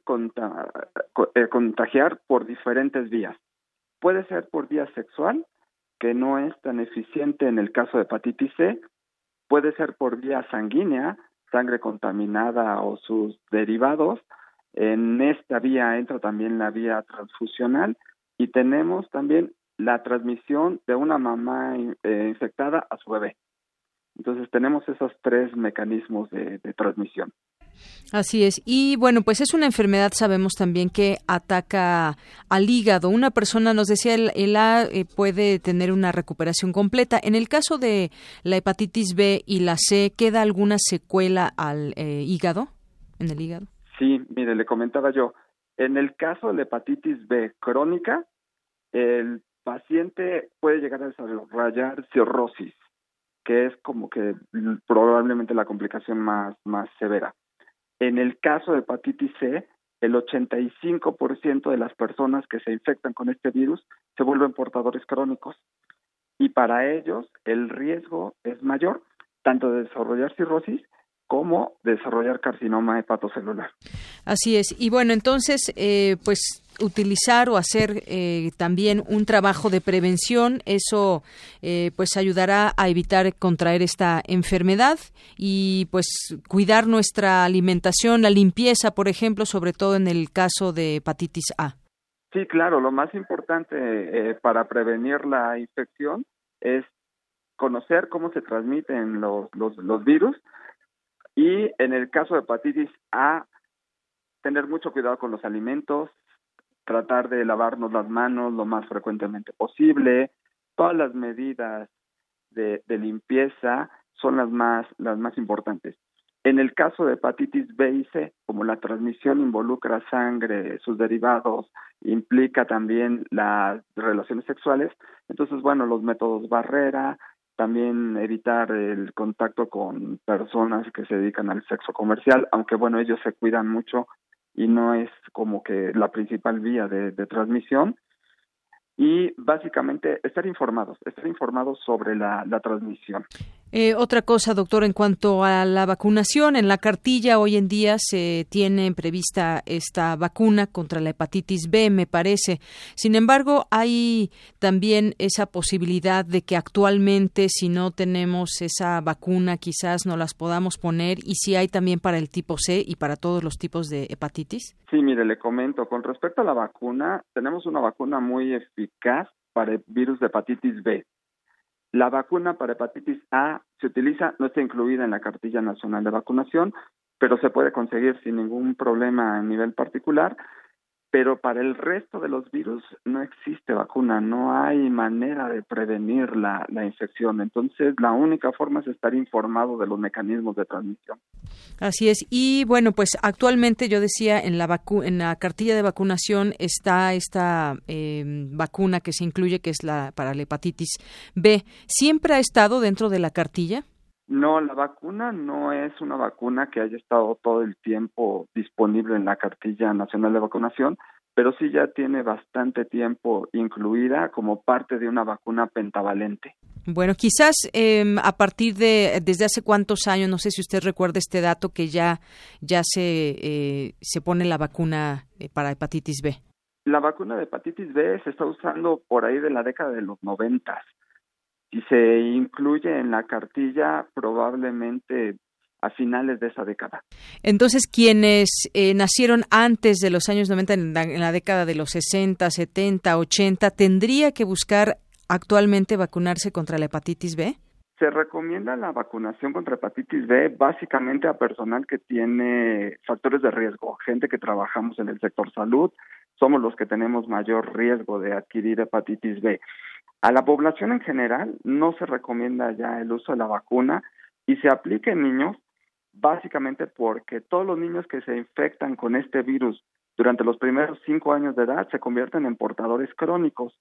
eh, contagiar por diferentes vías. Puede ser por vía sexual, que no es tan eficiente en el caso de hepatitis C, puede ser por vía sanguínea, sangre contaminada o sus derivados. En esta vía entra también la vía transfusional y tenemos también la transmisión de una mamá eh, infectada a su bebé. Entonces tenemos esos tres mecanismos de transmisión. Así es. Y bueno, pues es una enfermedad, sabemos también que ataca al hígado. Una persona, nos decía, el, A eh, puede tener una recuperación completa. En el caso de la hepatitis B y la C, ¿queda alguna secuela al eh, hígado? ¿En el hígado? Sí, mire, le comentaba yo. En el caso de la hepatitis B crónica, el paciente puede llegar a desarrollar cirrosis, que es como que probablemente la complicación más, más severa. En el caso de hepatitis C, el 85% de las personas que se infectan con este virus se vuelven portadores crónicos. Y para ellos el riesgo es mayor tanto de desarrollar cirrosis como desarrollar carcinoma hepatocelular. Así es. Y bueno, entonces, eh, pues utilizar o hacer eh, también un trabajo de prevención, eso eh, pues ayudará a evitar contraer esta enfermedad y pues cuidar nuestra alimentación, la limpieza, por ejemplo, sobre todo en el caso de hepatitis A. Sí, claro, lo más importante eh, para prevenir la infección es conocer cómo se transmiten los, los, los virus y en el caso de hepatitis A, tener mucho cuidado con los alimentos, tratar de lavarnos las manos lo más frecuentemente posible, todas las medidas de, limpieza son las más, las más importantes. En el caso de hepatitis B y C, como la transmisión involucra sangre, sus derivados, implica también las relaciones sexuales, entonces, bueno, los métodos barrera, también evitar el contacto con personas que se dedican al sexo comercial, aunque bueno, ellos se cuidan mucho y no es como que la principal vía de, transmisión, y básicamente estar informados, estar informados sobre la, la transmisión. Eh, otra cosa, doctor, en cuanto a la vacunación, en la cartilla hoy en día se tiene prevista esta vacuna contra la hepatitis B, me parece. Sin embargo, hay también esa posibilidad de que actualmente, si no tenemos esa vacuna, quizás no las podamos poner y si hay también para el tipo C y para todos los tipos de hepatitis. Sí, mire, le comento, con respecto a la vacuna, tenemos una vacuna muy eficaz para el virus de hepatitis B la vacuna para hepatitis A se utiliza, no está incluida en la cartilla nacional de vacunación, pero se puede conseguir sin ningún problema a nivel particular pero para el resto de los virus no existe vacuna, no hay manera de prevenir la, la, infección. Entonces, la única forma es estar informado de los mecanismos de transmisión. Así es. Y bueno, pues actualmente yo decía en la vacu en la cartilla de vacunación está esta eh, vacuna que se incluye, que es la para la hepatitis B. ¿Siempre ha estado dentro de la cartilla? No, la vacuna no es una vacuna que haya estado todo el tiempo disponible en la cartilla nacional de vacunación, pero sí ya tiene bastante tiempo incluida como parte de una vacuna pentavalente. Bueno, quizás eh, a partir de desde hace cuántos años, no sé si usted recuerda este dato que ya ya se eh, se pone la vacuna eh, para hepatitis B. La vacuna de hepatitis B se está usando por ahí de la década de los noventas y se incluye en la cartilla probablemente a finales de esa década. Entonces, quienes eh, nacieron antes de los años 90, en la, en la, década de los 60, 70, 80, ¿tendría que buscar actualmente vacunarse contra la hepatitis B? Se recomienda la vacunación contra hepatitis B básicamente a personal que tiene factores de riesgo, gente que trabajamos en el sector salud, somos los que tenemos mayor riesgo de adquirir hepatitis B. A la población en general no se recomienda ya el uso de la vacuna y se aplica en niños básicamente porque todos los niños que se infectan con este virus durante los primeros cinco años de edad se convierten en portadores crónicos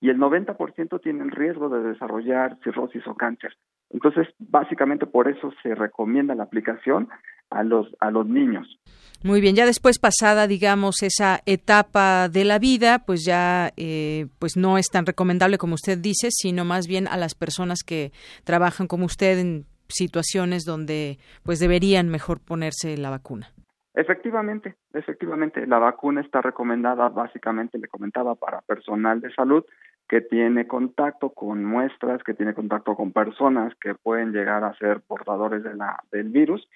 y el 90% tienen riesgo de desarrollar cirrosis o cáncer. Entonces, básicamente por eso se recomienda la aplicación a los a los niños. Muy bien, ya después pasada, digamos, esa etapa de la vida, pues ya eh, pues no es tan recomendable como usted dice, sino más bien a las personas que trabajan como usted en situaciones donde pues deberían mejor ponerse la vacuna. Efectivamente, efectivamente, la vacuna está recomendada básicamente, le comentaba, para personal de salud que tiene contacto con muestras, que tiene contacto con personas que pueden llegar a ser portadores de la, del virus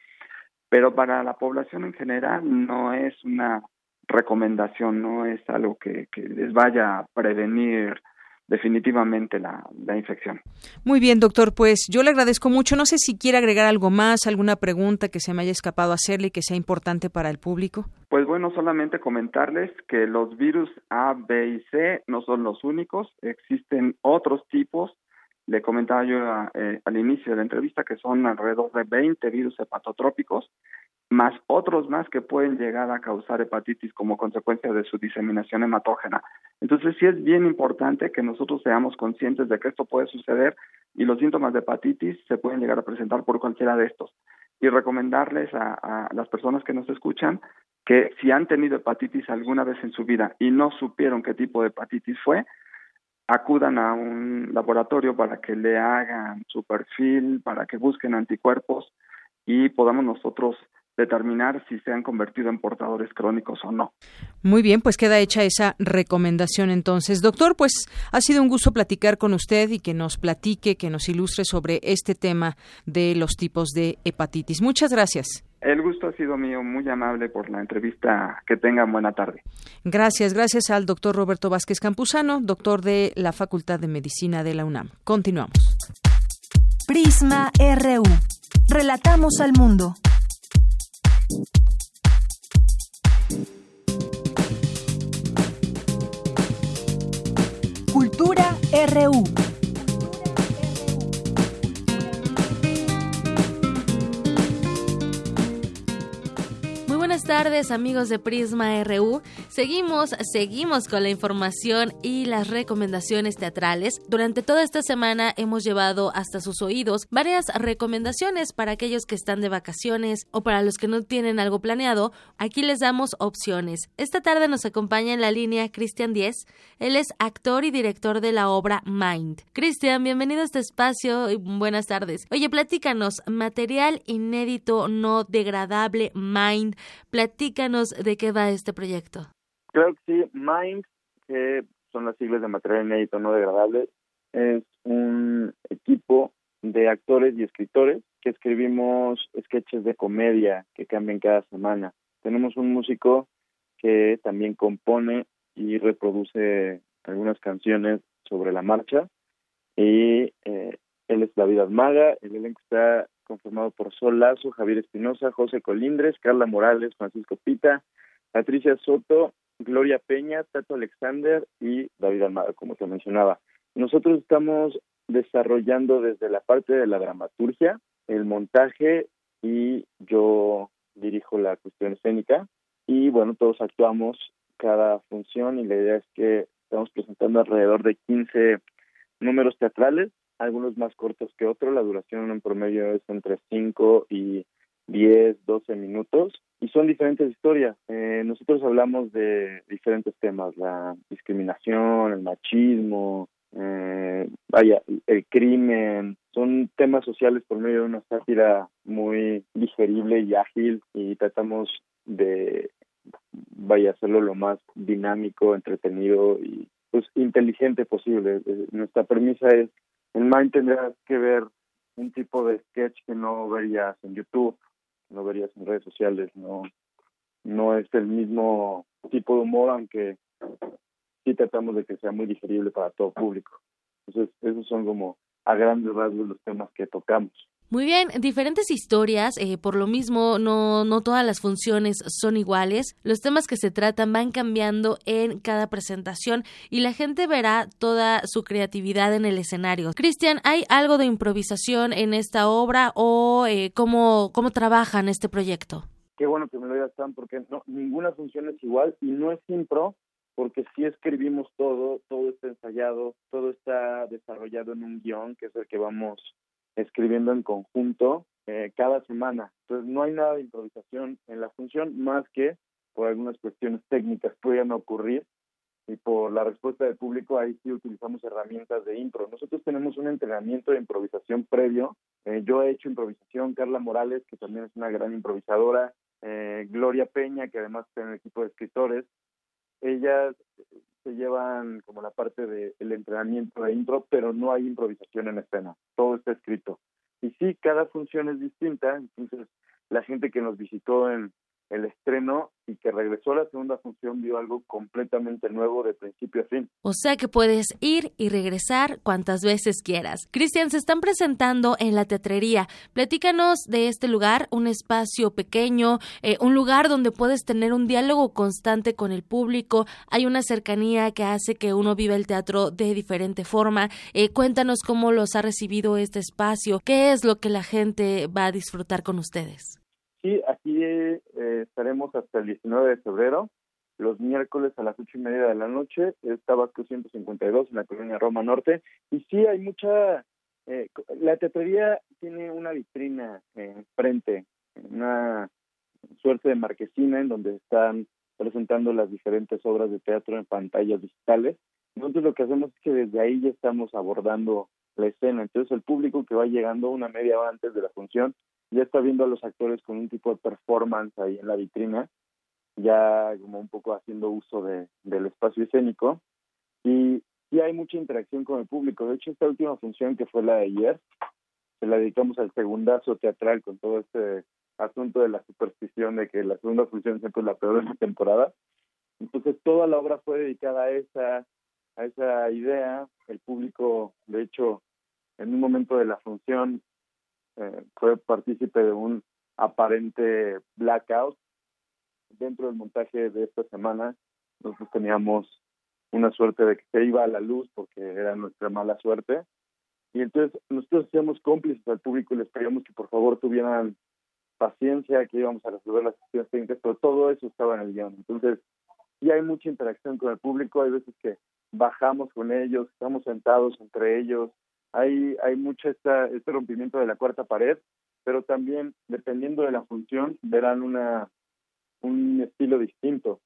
pero para la población en general no es una recomendación, no es algo que, que les vaya a prevenir definitivamente la, la, infección. Muy bien, doctor, pues yo le agradezco mucho. No sé si quiere agregar algo más, alguna pregunta que se me haya escapado hacerle y que sea importante para el público. Pues bueno, solamente comentarles que los virus A, B y C no son los únicos, existen otros tipos le comentaba yo eh, al inicio de la entrevista que son alrededor de 20 virus hepatotrópicos, más otros más que pueden llegar a causar hepatitis como consecuencia de su diseminación hematógena. Entonces sí es bien importante que nosotros seamos conscientes de que esto puede suceder y los síntomas de hepatitis se pueden llegar a presentar por cualquiera de estos. Y recomendarles a, a las personas que nos escuchan que si han tenido hepatitis alguna vez en su vida y no supieron qué tipo de hepatitis fue, acudan a un laboratorio para que le hagan su perfil, para que busquen anticuerpos y podamos nosotros determinar si se han convertido en portadores crónicos o no. Muy bien, pues queda hecha esa recomendación entonces. Doctor, pues ha sido un gusto platicar con usted y que nos platique, que nos ilustre sobre este tema de los tipos de hepatitis. Muchas gracias. El gusto ha sido mío, muy amable por la entrevista. Que tengan buena tarde. Gracias, gracias al doctor Roberto Vázquez Campuzano, doctor de la Facultad de Medicina de la UNAM. Continuamos. Prisma RU. Relatamos al mundo. Cultura RU. Tardes amigos de Prisma RU. Seguimos, seguimos con la información y las recomendaciones teatrales. Durante toda esta semana hemos llevado hasta sus oídos varias recomendaciones para aquellos que están de vacaciones o para los que no tienen algo planeado. Aquí les damos opciones. Esta tarde nos acompaña en la línea Cristian Diez. Él es actor y director de la obra Mind. Cristian, bienvenido a este espacio y buenas tardes. Oye, platícanos, material inédito no degradable Mind Platícanos de qué va este proyecto. Creo que sí, MIND, que son las siglas de material inédito no degradable, es un equipo de actores y escritores que escribimos sketches de comedia que cambian cada semana. Tenemos un músico que también compone y reproduce algunas canciones sobre la marcha y eh, él es David Maga, el elenco está conformado por Sol Lazo, Javier Espinosa, José Colindres, Carla Morales, Francisco Pita, Patricia Soto, Gloria Peña, Tato Alexander y David Almada, como te mencionaba. Nosotros estamos desarrollando desde la parte de la dramaturgia, el montaje y yo dirijo la cuestión escénica y bueno, todos actuamos cada función y la idea es que estamos presentando alrededor de 15 números teatrales algunos más cortos que otros, la duración en promedio es entre 5 y 10, 12 minutos y son diferentes historias. Eh, nosotros hablamos de diferentes temas, la discriminación, el machismo, eh, vaya, el crimen, son temas sociales por medio de una sátira muy digerible y ágil y tratamos de, vaya, hacerlo lo más dinámico, entretenido y pues inteligente posible. Eh, nuestra premisa es en Mind tendrás que ver un tipo de sketch que no verías en YouTube, no verías en redes sociales, no no es el mismo tipo de humor, aunque sí tratamos de que sea muy digerible para todo público. Entonces, esos son como a grandes rasgos los temas que tocamos. Muy bien, diferentes historias, eh, por lo mismo no, no todas las funciones son iguales, los temas que se tratan van cambiando en cada presentación y la gente verá toda su creatividad en el escenario. Cristian, ¿hay algo de improvisación en esta obra o eh, cómo, cómo trabajan este proyecto? Qué bueno que me lo digas, Sam, porque no, ninguna función es igual y no es impro, porque si escribimos todo, todo está ensayado, todo está desarrollado en un guion, que es el que vamos escribiendo en conjunto eh, cada semana. Entonces no hay nada de improvisación en la función más que por algunas cuestiones técnicas puedan ocurrir y por la respuesta del público ahí sí utilizamos herramientas de impro. Nosotros tenemos un entrenamiento de improvisación previo. Eh, yo he hecho improvisación, Carla Morales, que también es una gran improvisadora, eh, Gloria Peña, que además tiene un equipo de escritores. Ellas se llevan como la parte del entrenamiento de intro, pero no hay improvisación en escena, todo está escrito. Y sí, cada función es distinta, entonces la gente que nos visitó en, el estreno y que regresó a la segunda función vio algo completamente nuevo de principio a fin. O sea que puedes ir y regresar cuantas veces quieras. Cristian, se están presentando en la teatrería. Platícanos de este lugar, un espacio pequeño, eh, un lugar donde puedes tener un diálogo constante con el público. Hay una cercanía que hace que uno viva el teatro de diferente forma. Eh, cuéntanos cómo los ha recibido este espacio, qué es lo que la gente va a disfrutar con ustedes. Sí, aquí eh, estaremos hasta el 19 de febrero, los miércoles a las ocho y media de la noche, es Tabasco 152 en la colonia Roma Norte. Y sí, hay mucha... Eh, la teatrería tiene una vitrina enfrente, una suerte de marquesina en donde están presentando las diferentes obras de teatro en pantallas digitales. Nosotros lo que hacemos es que desde ahí ya estamos abordando la escena. Entonces el público que va llegando una media hora antes de la función ya está viendo a los actores con un tipo de performance ahí en la vitrina, ya como un poco haciendo uso de, del espacio escénico. Y, y hay mucha interacción con el público. De hecho, esta última función que fue la de ayer, se la dedicamos al segundazo teatral con todo este asunto de la superstición de que la segunda función siempre es la peor de la temporada. Entonces toda la obra fue dedicada a esa, a esa idea. El público, de hecho, en un momento de la función eh, fue partícipe de un aparente blackout. Dentro del montaje de esta semana, nosotros teníamos una suerte de que se iba a la luz porque era nuestra mala suerte. Y entonces nosotros hacíamos cómplices al público y les pedíamos que por favor tuvieran paciencia, que íbamos a resolver las cuestiones técnicas, pero todo eso estaba en el guion. Entonces, sí hay mucha interacción con el público, hay veces que bajamos con ellos, estamos sentados entre ellos, hay, hay mucho esta, este rompimiento de la cuarta pared, pero también, dependiendo de la función, verán una, un estilo distinto,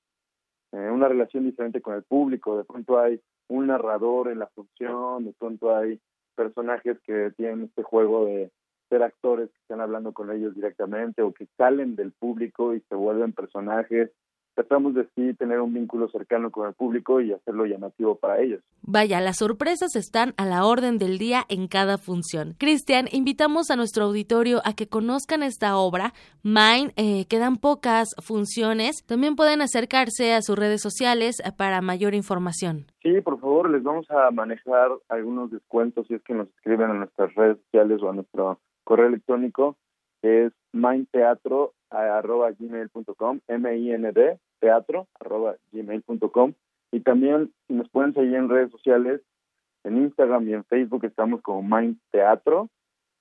eh, una relación diferente con el público, de pronto hay un narrador en la función, de pronto hay personajes que tienen este juego de ser actores que están hablando con ellos directamente o que salen del público y se vuelven personajes. Tratamos de sí tener un vínculo cercano con el público y hacerlo llamativo para ellos. Vaya, las sorpresas están a la orden del día en cada función. Cristian, invitamos a nuestro auditorio a que conozcan esta obra. Mine, eh, quedan pocas funciones. También pueden acercarse a sus redes sociales eh, para mayor información. Sí, por favor, les vamos a manejar algunos descuentos si es que nos escriben a nuestras redes sociales o a nuestro correo electrónico que es mindteatro.gmail.com, M-I-N-D, teatro, arroba gmail.com. Y también nos pueden seguir en redes sociales, en Instagram y en Facebook estamos como Mind Teatro.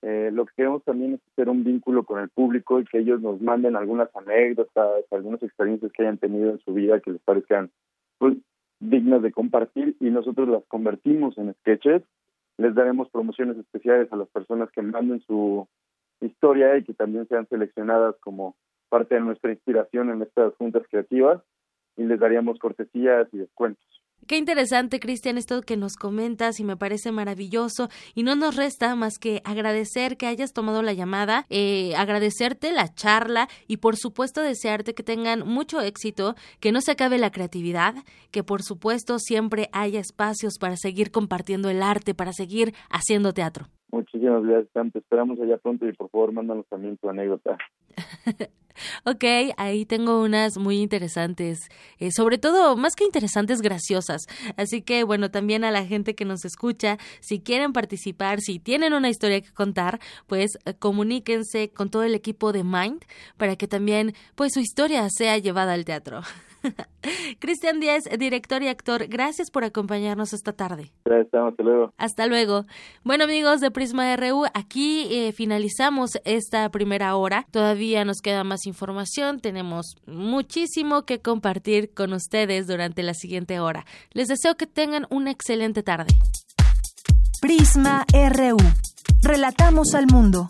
Eh, lo que queremos también es hacer un vínculo con el público y que ellos nos manden algunas anécdotas, algunas experiencias que hayan tenido en su vida que les parezcan pues, dignas de compartir y nosotros las convertimos en sketches les daremos promociones especiales a las personas que manden su historia y que también sean seleccionadas como parte de nuestra inspiración en estas juntas creativas y les daríamos cortesías y descuentos. Qué interesante, Cristian, esto que nos comentas y me parece maravilloso y no nos resta más que agradecer que hayas tomado la llamada, eh, agradecerte la charla y por supuesto desearte que tengan mucho éxito, que no se acabe la creatividad, que por supuesto siempre haya espacios para seguir compartiendo el arte, para seguir haciendo teatro. Muchísimas gracias, Te esperamos allá pronto y por favor mándanos también tu anécdota. [laughs] ok, ahí tengo unas muy interesantes, eh, sobre todo más que interesantes, graciosas. Así que bueno, también a la gente que nos escucha, si quieren participar, si tienen una historia que contar, pues eh, comuníquense con todo el equipo de Mind para que también pues su historia sea llevada al teatro. [laughs] [laughs] Cristian Díaz, director y actor, gracias por acompañarnos esta tarde. Gracias, hasta luego. Hasta luego. Bueno, amigos de Prisma RU, aquí eh, finalizamos esta primera hora. Todavía nos queda más información, tenemos muchísimo que compartir con ustedes durante la siguiente hora. Les deseo que tengan una excelente tarde. Prisma RU. Relatamos al mundo.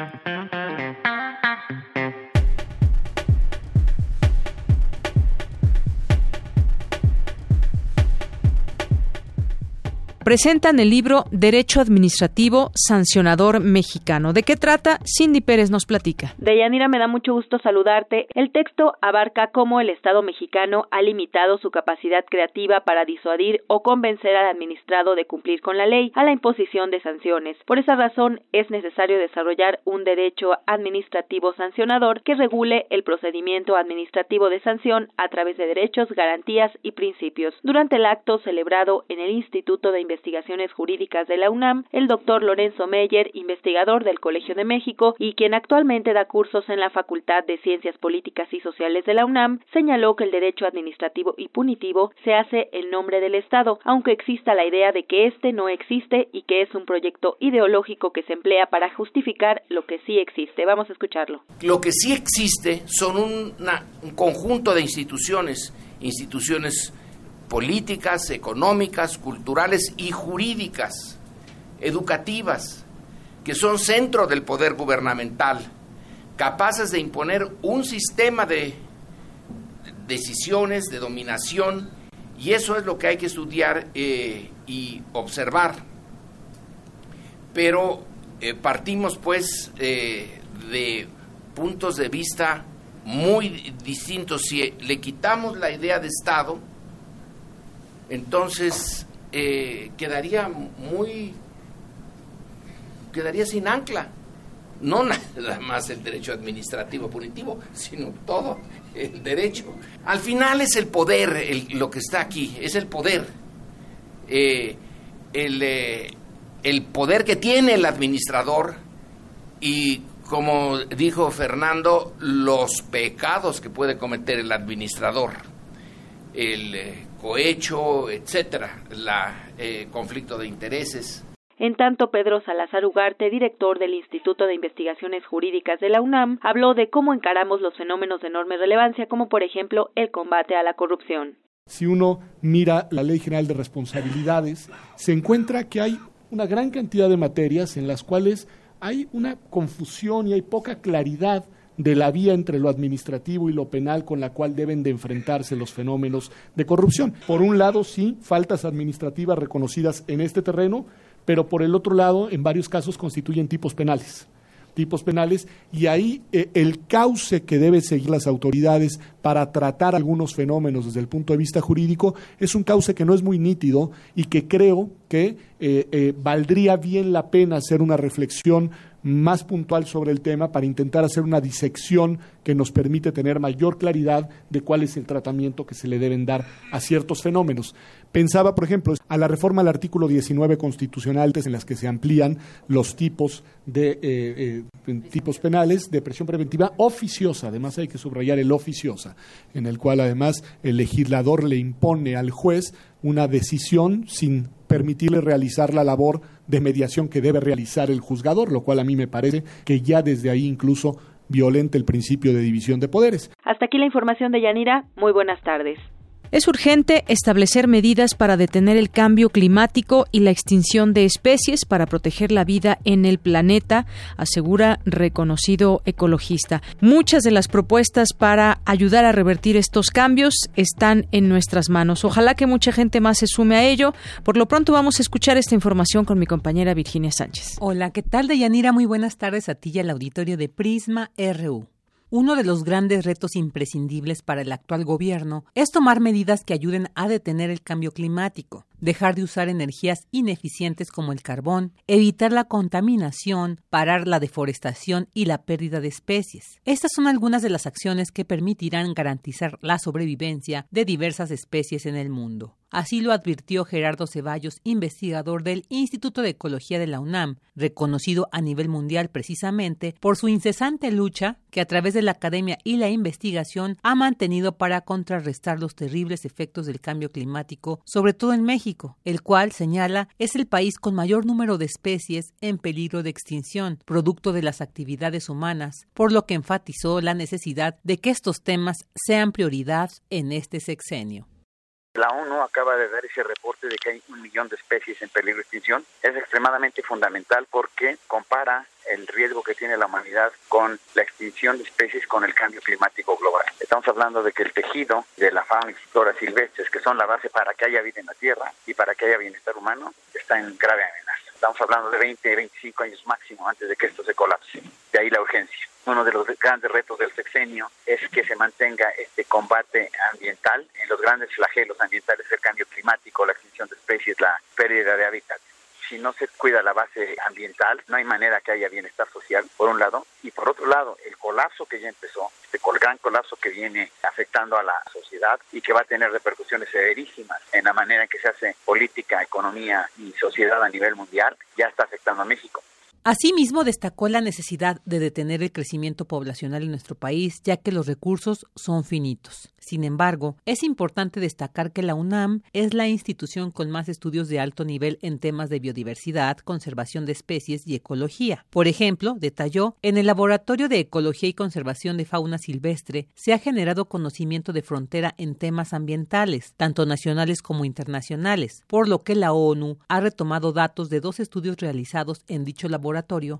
Presentan el libro Derecho Administrativo Sancionador Mexicano. ¿De qué trata? Cindy Pérez nos platica. Deyanira, me da mucho gusto saludarte. El texto abarca cómo el Estado mexicano ha limitado su capacidad creativa para disuadir o convencer al administrado de cumplir con la ley a la imposición de sanciones. Por esa razón, es necesario desarrollar un derecho administrativo sancionador que regule el procedimiento administrativo de sanción a través de derechos, garantías y principios. Durante el acto celebrado en el Instituto de Investigación Investigaciones Jurídicas de la UNAM, el doctor Lorenzo Meyer, investigador del Colegio de México y quien actualmente da cursos en la Facultad de Ciencias Políticas y Sociales de la UNAM, señaló que el derecho administrativo y punitivo se hace en nombre del Estado, aunque exista la idea de que este no existe y que es un proyecto ideológico que se emplea para justificar lo que sí existe. Vamos a escucharlo. Lo que sí existe son un conjunto de instituciones, instituciones políticas, económicas, culturales y jurídicas educativas, que son centro del poder gubernamental, capaces de imponer un sistema de decisiones, de dominación, y eso es lo que hay que estudiar eh, y observar. Pero eh, partimos pues eh, de puntos de vista muy distintos. Si le quitamos la idea de Estado, entonces quedaría muy quedaría sin ancla. No [laughs] nada más el derecho administrativo punitivo, sino todo el derecho. Al final es el poder lo que está aquí, es el poder. Eh, el, eh, el poder que tiene el administrador y como dijo Fernando, los pecados que puede cometer el administrador, el eh, cohecho, etcétera, el conflicto de intereses. En tanto, Pedro Salazar Ugarte, director del Instituto de Investigaciones Jurídicas de la UNAM, habló de cómo encaramos los fenómenos de enorme relevancia, como por ejemplo el combate a la corrupción. Si uno mira la Ley General de Responsabilidades, se encuentra que hay una gran cantidad de materias en las cuales hay una confusión y hay poca claridad de la vía entre lo administrativo y lo penal con la cual deben de enfrentarse los fenómenos de corrupción. Por un lado, sí, faltas administrativas reconocidas en este terreno, pero por el otro lado, en varios casos constituyen tipos penales tipos penales y ahí eh, el cauce que deben seguir las autoridades para tratar algunos fenómenos desde el punto de vista jurídico es un cauce que no es muy nítido y que creo que eh, eh, valdría bien la pena hacer una reflexión más puntual sobre el tema para intentar hacer una disección que nos permite tener mayor claridad de cuál es el tratamiento que se le deben dar a ciertos fenómenos. Pensaba, por ejemplo, a la reforma al artículo 19 constitucional en las que se amplían los tipos de eh, eh, tipos penales de presión preventiva oficiosa, además hay que subrayar el oficiosa, en el cual además el legislador le impone al juez una decisión sin permitirle realizar la labor de mediación que debe realizar el juzgador, lo cual a mí me parece que ya desde ahí incluso violenta el principio de división de poderes. Hasta aquí la información de Yanira. Muy buenas tardes. Es urgente establecer medidas para detener el cambio climático y la extinción de especies para proteger la vida en el planeta, asegura reconocido ecologista. Muchas de las propuestas para ayudar a revertir estos cambios están en nuestras manos. Ojalá que mucha gente más se sume a ello. Por lo pronto vamos a escuchar esta información con mi compañera Virginia Sánchez. Hola, ¿qué tal, Deyanira? Muy buenas tardes a ti y al auditorio de Prisma RU. Uno de los grandes retos imprescindibles para el actual gobierno es tomar medidas que ayuden a detener el cambio climático, dejar de usar energías ineficientes como el carbón, evitar la contaminación, parar la deforestación y la pérdida de especies. Estas son algunas de las acciones que permitirán garantizar la sobrevivencia de diversas especies en el mundo. Así lo advirtió Gerardo Ceballos, investigador del Instituto de Ecología de la UNAM, reconocido a nivel mundial precisamente por su incesante lucha que a través de la academia y la investigación ha mantenido para contrarrestar los terribles efectos del cambio climático, sobre todo en México, el cual, señala, es el país con mayor número de especies en peligro de extinción, producto de las actividades humanas, por lo que enfatizó la necesidad de que estos temas sean prioridad en este sexenio. La ONU acaba de dar ese reporte de que hay un millón de especies en peligro de extinción. Es extremadamente fundamental porque compara el riesgo que tiene la humanidad con la extinción de especies con el cambio climático global. Estamos hablando de que el tejido de la fauna y flora silvestres, que son la base para que haya vida en la Tierra y para que haya bienestar humano, está en grave amenaza. Estamos hablando de 20, 25 años máximo antes de que esto se colapse. De ahí la urgencia. Uno de los grandes retos del sexenio es que se mantenga este combate ambiental en los grandes flagelos ambientales del cambio climático, la extinción de especies, la pérdida de hábitat si no se cuida la base ambiental, no hay manera que haya bienestar social, por un lado, y por otro lado, el colapso que ya empezó, este gran colapso que viene afectando a la sociedad y que va a tener repercusiones severísimas en la manera en que se hace política, economía y sociedad a nivel mundial, ya está afectando a México. Asimismo, destacó la necesidad de detener el crecimiento poblacional en nuestro país, ya que los recursos son finitos. Sin embargo, es importante destacar que la UNAM es la institución con más estudios de alto nivel en temas de biodiversidad, conservación de especies y ecología. Por ejemplo, detalló, en el Laboratorio de Ecología y Conservación de Fauna Silvestre se ha generado conocimiento de frontera en temas ambientales, tanto nacionales como internacionales, por lo que la ONU ha retomado datos de dos estudios realizados en dicho laboratorio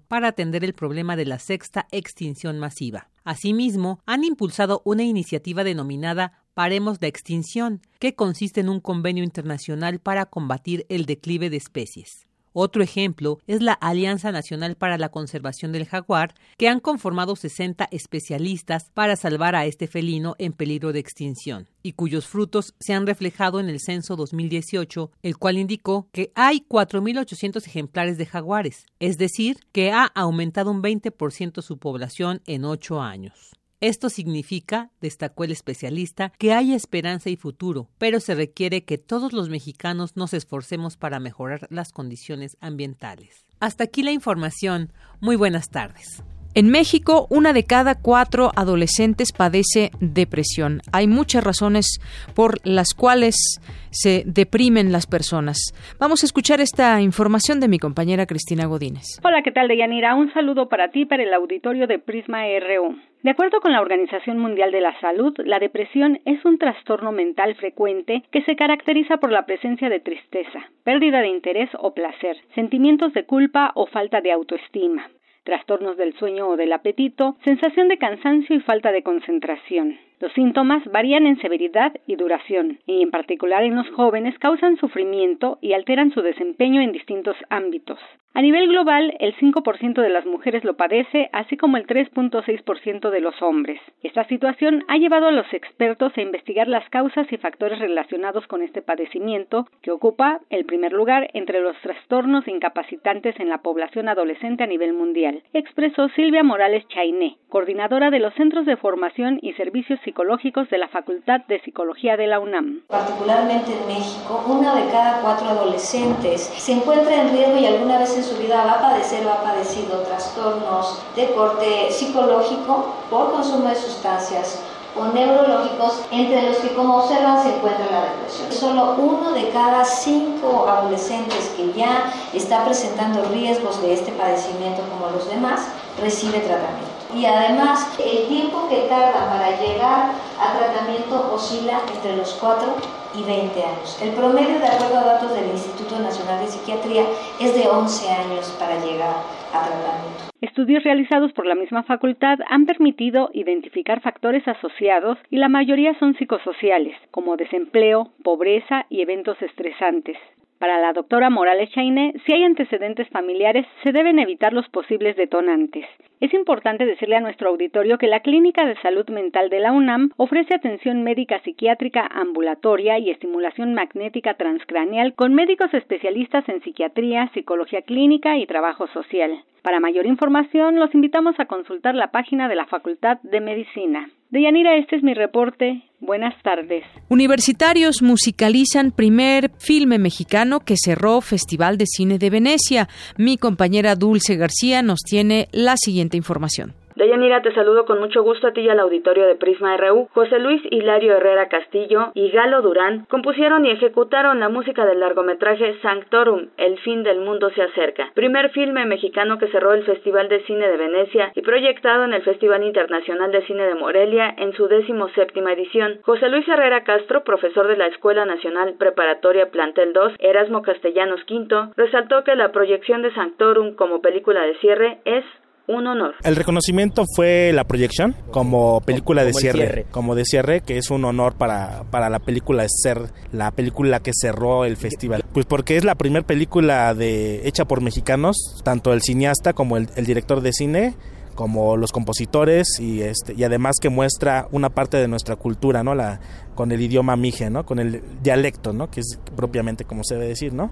para atender el problema de la sexta extinción masiva. Asimismo, han impulsado una iniciativa denominada Paremos la Extinción, que consiste en un convenio internacional para combatir el declive de especies. Otro ejemplo es la Alianza Nacional para la Conservación del Jaguar, que han conformado 60 especialistas para salvar a este felino en peligro de extinción, y cuyos frutos se han reflejado en el censo 2018, el cual indicó que hay 4.800 ejemplares de jaguares, es decir, que ha aumentado un 20% su población en ocho años. Esto significa, destacó el especialista, que hay esperanza y futuro, pero se requiere que todos los mexicanos nos esforcemos para mejorar las condiciones ambientales. Hasta aquí la información. Muy buenas tardes. En México, una de cada cuatro adolescentes padece depresión. Hay muchas razones por las cuales se deprimen las personas. Vamos a escuchar esta información de mi compañera Cristina Godínez. Hola, ¿qué tal, Deyanira? Un saludo para ti, para el auditorio de Prisma RU. De acuerdo con la Organización Mundial de la Salud, la depresión es un trastorno mental frecuente que se caracteriza por la presencia de tristeza, pérdida de interés o placer, sentimientos de culpa o falta de autoestima, trastornos del sueño o del apetito, sensación de cansancio y falta de concentración. Los síntomas varían en severidad y duración, y en particular en los jóvenes causan sufrimiento y alteran su desempeño en distintos ámbitos. A nivel global, el 5% de las mujeres lo padece, así como el 3.6% de los hombres. Esta situación ha llevado a los expertos a investigar las causas y factores relacionados con este padecimiento, que ocupa el primer lugar entre los trastornos incapacitantes en la población adolescente a nivel mundial, expresó Silvia Morales Chainé, coordinadora de los Centros de Formación y Servicios Psicológicos de la Facultad de Psicología de la UNAM. Particularmente en México, una de cada cuatro adolescentes se encuentra en riesgo y alguna vez en su vida va a padecer o ha padecido trastornos de corte psicológico por consumo de sustancias o neurológicos, entre los que como observan se encuentra la depresión. Solo uno de cada cinco adolescentes que ya está presentando riesgos de este padecimiento como los demás recibe tratamiento. Y además el tiempo que tarda para llegar a tratamiento oscila entre los 4 y 20 años. El promedio, de acuerdo a datos del Instituto Nacional de Psiquiatría, es de 11 años para llegar a tratamiento. Estudios realizados por la misma facultad han permitido identificar factores asociados y la mayoría son psicosociales, como desempleo, pobreza y eventos estresantes. Para la doctora Morales Chaine, si hay antecedentes familiares, se deben evitar los posibles detonantes. Es importante decirle a nuestro auditorio que la Clínica de Salud Mental de la UNAM ofrece atención médica psiquiátrica ambulatoria y estimulación magnética transcraneal con médicos especialistas en psiquiatría, psicología clínica y trabajo social. Para mayor información, los invitamos a consultar la página de la Facultad de Medicina. Deyanira, este es mi reporte. Buenas tardes. Universitarios musicalizan primer filme mexicano que cerró Festival de Cine de Venecia. Mi compañera Dulce García nos tiene la siguiente información. Deyanira, te saludo con mucho gusto a ti y al auditorio de Prisma RU. José Luis Hilario Herrera Castillo y Galo Durán compusieron y ejecutaron la música del largometraje Sanctorum, El fin del mundo se acerca, primer filme mexicano que cerró el Festival de Cine de Venecia y proyectado en el Festival Internacional de Cine de Morelia en su séptima edición. José Luis Herrera Castro, profesor de la Escuela Nacional Preparatoria Plantel 2, Erasmo Castellanos V, resaltó que la proyección de Sanctorum como película de cierre es un honor. El reconocimiento fue la proyección como película de cierre, como de cierre, que es un honor para, para la película ser la película que cerró el festival. Pues porque es la primera película de hecha por mexicanos, tanto el cineasta como el, director de cine como los compositores y este y además que muestra una parte de nuestra cultura, ¿no? La con el idioma mije, ¿no? Con el dialecto, ¿no? Que es propiamente como se debe decir, ¿no?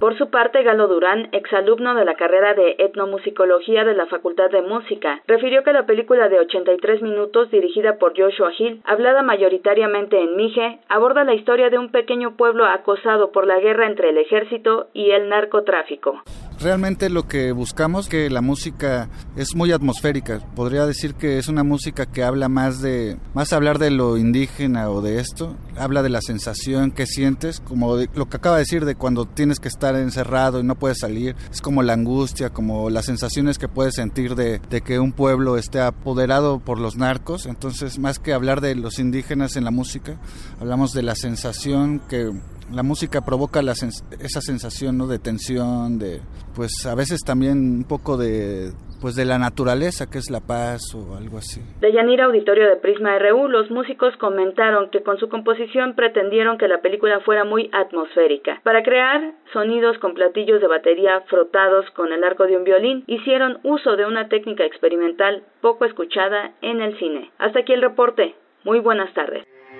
Por su parte, Galo Durán, exalumno de la carrera de etnomusicología de la Facultad de Música, refirió que la película de 83 minutos, dirigida por Joshua Hill, hablada mayoritariamente en Mije, aborda la historia de un pequeño pueblo acosado por la guerra entre el ejército y el narcotráfico. Realmente lo que buscamos que la música es muy atmosférica. Podría decir que es una música que habla más de más hablar de lo indígena o de esto, habla de la sensación que sientes, como lo que acaba de decir de cuando tienes que estar encerrado y no puedes salir, es como la angustia, como las sensaciones que puedes sentir de, de que un pueblo esté apoderado por los narcos. Entonces, más que hablar de los indígenas en la música, hablamos de la sensación que la música provoca la esa sensación ¿no? de tensión, de pues a veces también un poco de pues de la naturaleza que es la paz o algo así. De Yanira Auditorio de Prisma RU, los músicos comentaron que con su composición pretendieron que la película fuera muy atmosférica. Para crear sonidos con platillos de batería frotados con el arco de un violín, hicieron uso de una técnica experimental poco escuchada en el cine. Hasta aquí el reporte. Muy buenas tardes.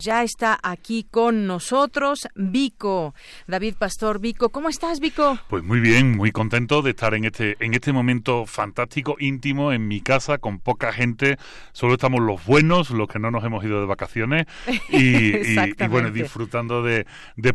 Ya está aquí con nosotros Vico, David Pastor Vico. ¿Cómo estás, Vico? Pues muy bien, muy contento de estar en este en este momento fantástico, íntimo, en mi casa, con poca gente. Solo estamos los buenos, los que no nos hemos ido de vacaciones [laughs] y, bueno, disfrutando de,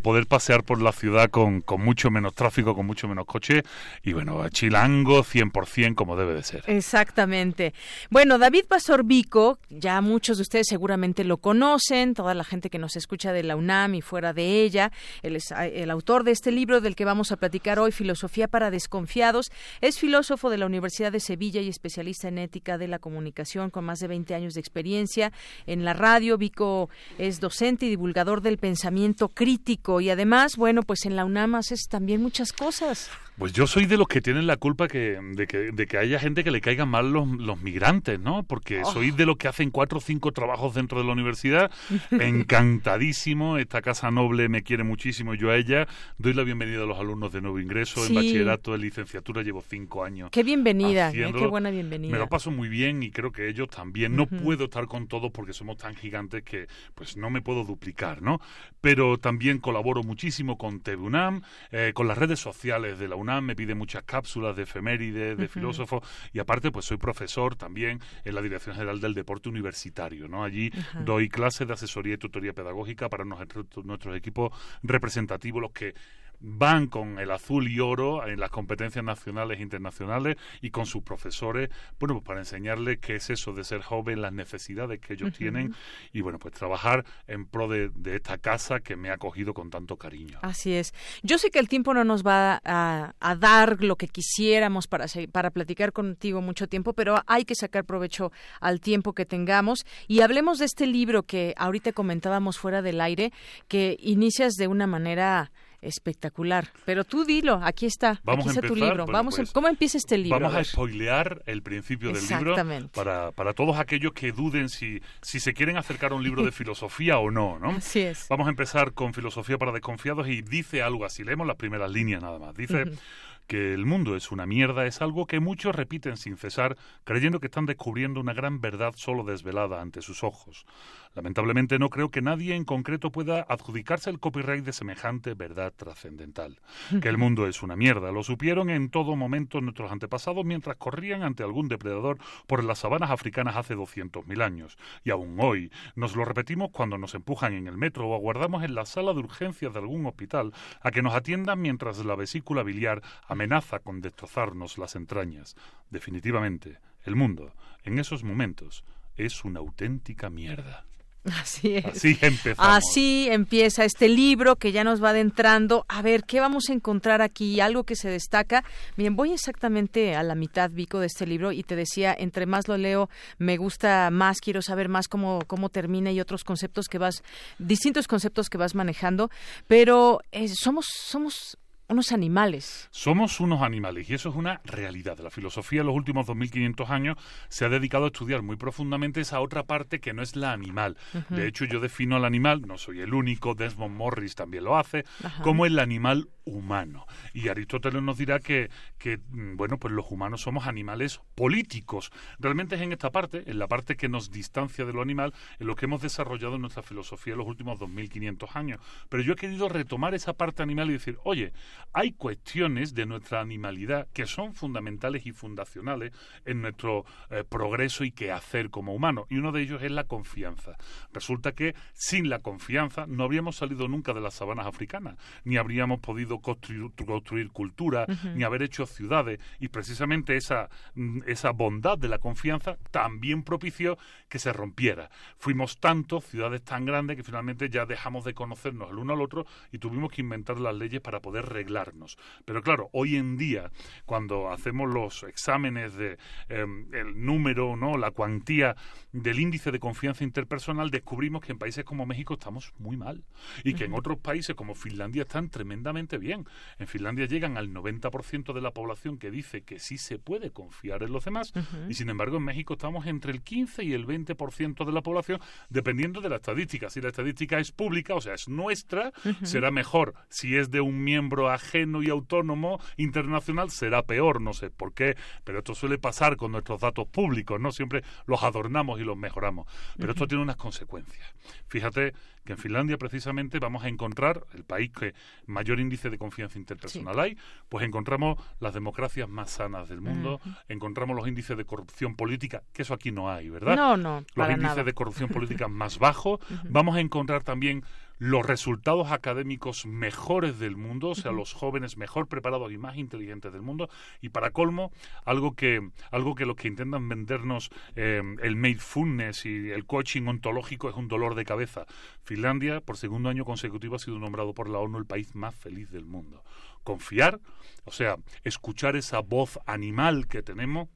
poder pasear por la ciudad con, con, mucho menos tráfico, con mucho menos coche y bueno, chilango 100% como debe de ser. Exactamente. Bueno, David Pastor Vico, ya muchos de ustedes seguramente lo conocen, toda la gente que nos escucha de la UNAM y fuera de ella. Él es ah, el autor de este libro del que vamos a platicar hoy, Filosofía para Desconfiados. Es filósofo de la Universidad de Sevilla y especialista en ética de la comunicación con más de 20 años de experiencia en la radio. Vico es docente y divulgador del pensamiento crítico y además, bueno, pues en la UNAM haces también muchas cosas. Pues yo soy de los que tienen la culpa que, de, que, de que haya gente que le caigan mal los, los migrantes, ¿no? Porque oh. soy de los que hacen cuatro o cinco trabajos dentro de la universidad. [laughs] Encantadísimo. Esta casa noble me quiere muchísimo. Yo a ella doy la bienvenida a los alumnos de nuevo ingreso. En bachillerato, de licenciatura llevo cinco años. Qué bienvenida, ¿eh? qué buena bienvenida. Me lo paso muy bien y creo que ellos también. No puedo estar con todos porque somos tan gigantes que pues no me puedo duplicar, ¿no? Pero también colaboro muchísimo con TVUNAM, eh, con las redes sociales de la UNAM me pide muchas cápsulas de efemérides, de filósofos, y aparte pues soy profesor también en la Dirección General del Deporte Universitario, ¿no? Allí doy clases de asesoría y tutoría pedagógica para nuestros, nuestros equipos representativos, los que van con el azul y oro en las competencias nacionales e internacionales y con sus profesores, bueno, pues para enseñarles qué es eso de ser joven, las necesidades que ellos tienen y bueno, pues trabajar en pro de, esta casa que me ha acogido con tanto cariño. Así es. Yo sé que el tiempo no nos va a, dar lo que quisiéramos para, para platicar contigo mucho tiempo, pero hay que sacar provecho al tiempo que tengamos y hablemos de este libro que ahorita comentábamos fuera del aire, que inicias de una manera Espectacular. Pero tú dilo, aquí está, aquí está tu libro. vamos pues, ¿Cómo empieza este libro? Vamos a, spoilear el principio del libro para, para todos aquellos que duden si, si se quieren acercar a un libro de [laughs] filosofía o no, ¿no? Así es. Vamos a empezar con Filosofía para Desconfiados y dice algo así. Leemos las primeras líneas nada más. Dice que el mundo es una mierda es algo que muchos repiten sin cesar, creyendo que están descubriendo una gran verdad solo desvelada ante sus ojos. Lamentablemente no creo que nadie en concreto pueda adjudicarse el copyright de semejante verdad trascendental. Que el mundo es una mierda, lo supieron en todo momento nuestros antepasados mientras corrían ante algún depredador por las sabanas africanas hace 200.000 años. Y aún hoy nos lo repetimos cuando nos empujan en el metro o aguardamos en la sala de urgencias de algún hospital a que nos atiendan mientras la vesícula biliar amenaza con destrozarnos las entrañas. Definitivamente, el mundo, en esos momentos, es una auténtica mierda. Así es. Así empezamos. Así empieza este libro que ya nos va adentrando. A ver, ¿qué vamos a encontrar aquí? Algo que se destaca. Bien, voy exactamente a la mitad, Vico, de este libro y te decía, entre más lo leo, me gusta más, quiero saber más cómo, cómo termina y otros conceptos que vas, distintos conceptos que vas manejando. Pero eh, somos, somos unos animales. Somos unos animales y eso es una realidad. La filosofía en los últimos 2500 años se ha dedicado a estudiar muy profundamente esa otra parte que no es la animal. De hecho, yo defino al animal, no soy el único, Desmond Morris también lo hace, como el animal humano. Y Aristóteles nos dirá que, que, mm, bueno, pues los humanos somos animales políticos. Realmente es en esta parte, en la parte que nos distancia de lo animal, en lo que hemos desarrollado nuestra filosofía en los últimos 2500 años. Pero yo he querido retomar esa parte animal y decir, oye, hay cuestiones de nuestra animalidad que son fundamentales y fundacionales en nuestro eh, progreso y quehacer como humano. Y uno de ellos es la confianza. Resulta que sin la confianza no habríamos salido nunca de las sabanas africanas, ni habríamos podido construir, cultura, ni haber hecho ciudades. Y precisamente esa, mm, esa bondad de la confianza también propició que se rompiera. Fuimos tantos, ciudades tan grandes, que finalmente ya dejamos de conocernos el uno al otro y tuvimos que inventar las leyes para poder Pero claro, hoy en día, cuando hacemos los exámenes de em, el número, no, la cuantía del índice de confianza interpersonal, descubrimos que en países como México estamos muy mal y que en otros países como Finlandia están tremendamente bien. En Finlandia llegan al 90% de la población que dice que sí se puede confiar en los demás y sin embargo en México estamos entre el 15 y el 20% de la población dependiendo de la estadística. Si la estadística es pública, o sea, es nuestra, será mejor. Si es de un miembro ajeno y autónomo internacional, será peor. No sé por qué, pero esto suele pasar con nuestros datos públicos, ¿no? Siempre los adornamos y los mejoramos. Pero esto tiene unas consecuencias. Fíjate que en Finlandia precisamente vamos a encontrar, el país que mayor índice de confianza interpersonal hay, pues encontramos las democracias más sanas del mundo, encontramos los índices de corrupción política, que eso aquí no hay, ¿verdad? No, no. Los índices de corrupción política [laughs] más bajos. Vamos a encontrar también los resultados académicos mejores del mundo, o sea, los jóvenes mejor preparados y más inteligentes del mundo. Y para colmo, algo que, algo que los que intentan vendernos eh, el mindfulness y el coaching ontológico es un dolor de cabeza. Finlandia, por segundo año consecutivo, ha sido nombrado por la ONU el país más feliz del mundo. Confiar, o sea, escuchar esa voz animal que tenemos,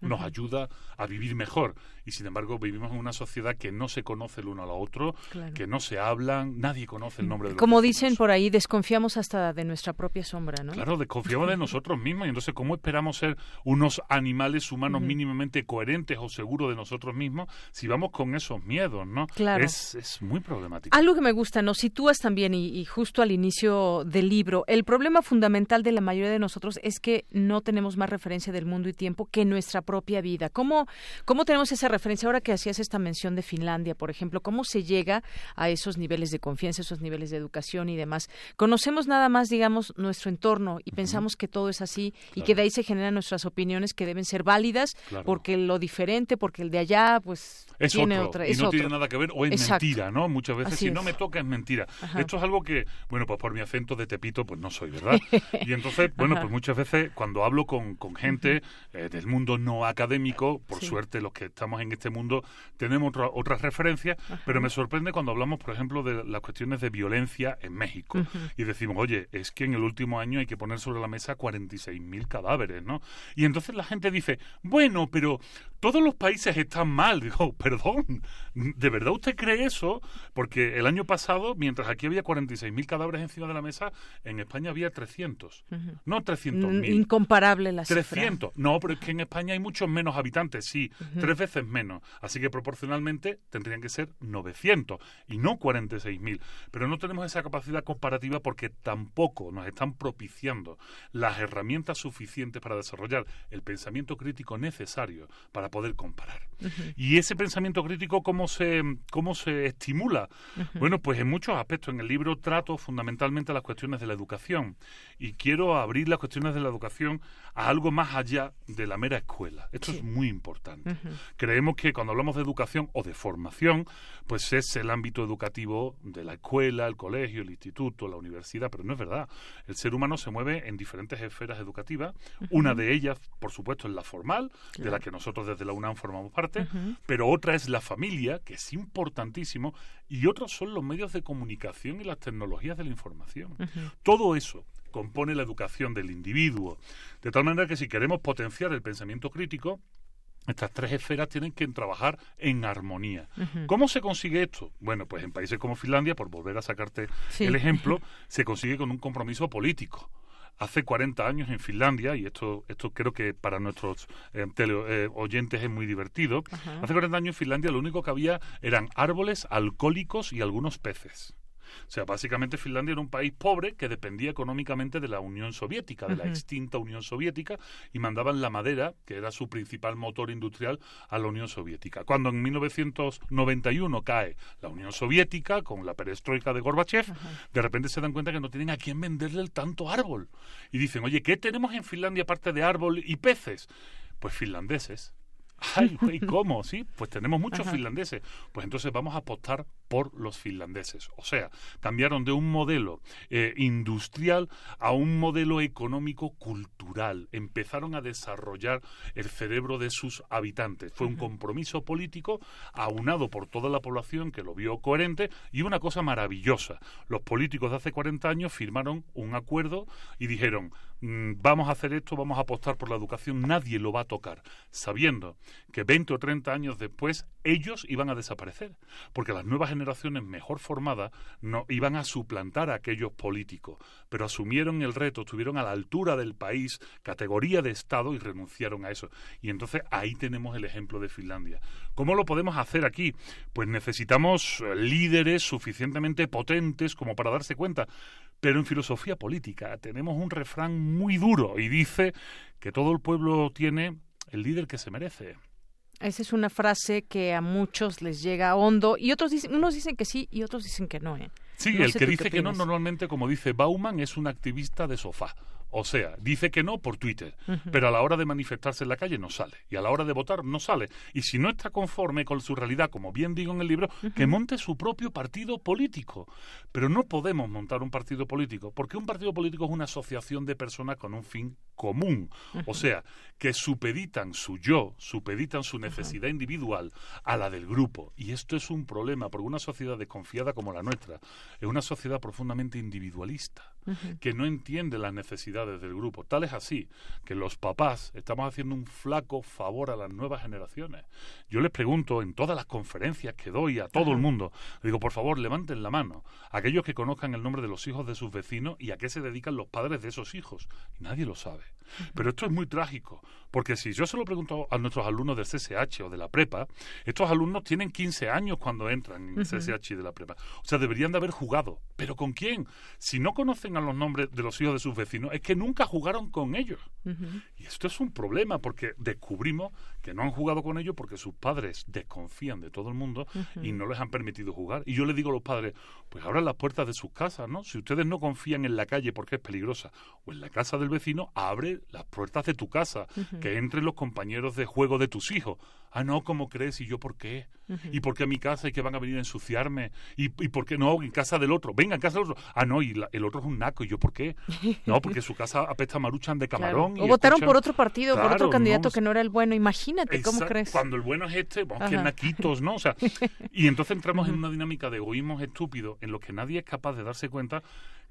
nos ayuda a vivir mejor. Y sin embargo, vivimos en una sociedad que no se conoce el uno al otro, que no se hablan, nadie conoce el nombre de Como dicen por ahí, desconfiamos hasta de nuestra propia sombra, ¿no? Claro, desconfiamos de nosotros mismos. Y entonces, ¿cómo esperamos ser unos animales humanos mínimamente coherentes o seguros de nosotros mismos si vamos con esos miedos, ¿no? Claro. Es, es muy problemático. Algo que me gusta, nos sitúas también, y, y justo al inicio del libro, el problema fundamental de la mayoría de nosotros es que no tenemos más referencia del mundo y tiempo que nuestra propia vida. ¿Cómo, cómo tenemos esa referencia ahora que hacías esta mención de Finlandia, por ejemplo? ¿Cómo se llega a esos niveles de confianza, esos niveles de educación y demás? Conocemos nada más, digamos, nuestro entorno y pensamos que todo es así y que de ahí se generan nuestras opiniones que deben ser válidas porque lo diferente, porque el de allá, pues es tiene otro, otra. y es no otro. tiene nada que ver o es Exacto. mentira, ¿no? Muchas veces Así si no me toca es mentira. Ajá. Esto es algo que, bueno, pues por mi acento de Tepito, pues no soy, ¿verdad? [laughs] Y entonces, bueno, Ajá. pues muchas veces cuando hablo con, con gente eh, del mundo no académico, por Sí. suerte los que estamos en este mundo tenemos otra- otras referencias, pero me sorprende cuando hablamos, por ejemplo, de las cuestiones de violencia en México. Y decimos, oye, es que en el último año hay que poner sobre la mesa 46.000 cadáveres, ¿no? Y entonces la gente dice, bueno, pero todos los países están mal. [laughs] Digo, perdón, ¿de verdad usted cree eso? Porque el año pasado, mientras aquí había 46.000 cadáveres encima de la mesa, en España había 300. Ujú. No Mm, 300.000. Incomparable la cifra. 300. No, pero es que en España hay muchos menos habitantes, sí, tres veces menos. Así que proporcionalmente tendrían que ser 900 y no 46.000. Pero no tenemos esa capacidad comparativa porque tampoco nos están propiciando las herramientas suficientes para desarrollar el pensamiento crítico necesario para poder comparar. Y ese pensamiento crítico, ¿cómo se, cómo se estimula? Bueno, pues en muchos aspectos. En el libro trato fundamentalmente las cuestiones de la educación y quiero abrir las cuestiones de la educación a algo más allá de la mera escuela. Esto es muy importante. Creemos que cuando hablamos de educación o de formación, pues es el ámbito educativo de la escuela, el colegio, el instituto, la universidad, pero no es verdad. El ser humano se mueve en diferentes esferas educativas. Una de ellas, por supuesto, es la formal, de la que nosotros desde la UNAM formamos parte, pero otra es la familia, que es importantísimo, y otros son los medios de comunicación y las tecnologías de la información. Todo eso compone la educación del individuo. De tal manera que si queremos potenciar el pensamiento crítico, estas tres esferas tienen que trabajar en armonía. ¿Cómo se consigue esto? Bueno, pues en países como Finlandia, por volver a sacarte Sí. el ejemplo, [laughs] se consigue con un compromiso político. Hace 40 años en Finlandia, y esto, esto creo que para nuestros eh, eh, oyentes es muy divertido, hace 40 años en Finlandia lo único que había eran árboles, alcohólicos y algunos peces. O sea, básicamente Finlandia era un país pobre que dependía económicamente de la Unión Soviética, de la extinta Unión Soviética, y mandaban la madera, que era su principal motor industrial, a la Unión Soviética. Cuando en 1991 cae la Unión Soviética con la perestroika de Gorbachev, de repente se dan cuenta que no tienen a quién venderle el tanto árbol. Y dicen, oye, ¿qué tenemos en Finlandia aparte de árbol y peces? Pues finlandeses. Ay, [laughs] ¿cómo? Sí, pues tenemos muchos finlandeses. Pues entonces vamos a apostar por los finlandeses. O sea, cambiaron de un modelo eh, industrial a un modelo económico cultural. Empezaron a desarrollar el cerebro de sus habitantes. Fue un compromiso político aunado por toda la población que lo vio coherente y una cosa maravillosa. Los políticos de hace 40 años firmaron un acuerdo y dijeron, vamos a hacer esto, vamos a apostar por la educación, nadie lo va a tocar, sabiendo que 20 o 30 años después ellos iban a desaparecer, porque las nuevas generaciones mejor formadas no iban a suplantar a aquellos políticos, pero asumieron el reto, estuvieron a la altura del país, categoría de Estado y renunciaron a eso. Y entonces ahí tenemos el ejemplo de Finlandia. ¿Cómo lo podemos hacer aquí? Pues necesitamos eh, líderes suficientemente potentes como para darse cuenta. Pero en filosofía política tenemos un refrán muy duro y dice que todo el pueblo tiene el líder que se merece. Esa es una frase que a muchos les llega hondo y otros dicen, unos dicen que sí y otros dicen que no. ¿eh? Sí, el que dice que no normalmente, como dice Bauman, es un activista de sofá. O sea, dice que no por Twitter, pero a la hora de manifestarse en la calle no sale. Y a la hora de votar no sale. Y si no está conforme con su realidad, como bien digo en el libro, que monte su propio partido político. Pero no podemos montar un partido político, porque un partido político es una asociación de personas con un fin común. O sea, que supeditan su yo, supeditan su necesidad individual a la del grupo. Y esto es un problema, porque una sociedad desconfiada como la nuestra es una sociedad profundamente individualista, que no entiende las necesidades del grupo. Tal es así que los papás estamos haciendo un flaco favor a las nuevas generaciones. Yo les pregunto en todas las conferencias que doy a todo el mundo, digo, por favor, levanten la mano, aquellos que conozcan el nombre de los hijos de sus vecinos y a qué se dedican los padres de esos hijos. Y nadie lo sabe. Pero esto es muy trágico, porque si yo se lo pregunto a nuestros alumnos del CSH o de la prepa, estos alumnos tienen 15 años cuando entran en el CSH y de la prepa. O sea, deberían de haber jugado. ¿Pero con quién? Si no conocen a los nombres de los hijos de sus vecinos, es que nunca jugaron con ellos. Y esto es un problema, porque descubrimos que no han jugado con ellos porque sus padres desconfían de todo el mundo y no les han permitido jugar. Y yo le digo a los padres, pues abran las puertas de sus casas, ¿no? Si ustedes no confían en la calle porque es peligrosa o en la casa del vecino, abre las puertas de tu casa, que entren los compañeros de juego de tus hijos. Ah, no, ¿cómo crees? ¿Y yo por qué? ¿Y por qué a mi casa y que van a venir a ensuciarme? ¿Y, ¿Y por qué no? En casa del otro. Venga, en casa del otro. Ah, no, y el otro es un naco. ¿Y yo por qué? [laughs] No, porque su casa apesta maruchan de camarón. O votaron por otro partido, por otro candidato que no era el bueno. Imagínate, ¿cómo crees? Cuando el bueno es este, vamos, que naquitos, ¿no? O sea, [laughs] y entonces entramos en una dinámica de egoísmos estúpidos en lo que nadie es capaz de darse cuenta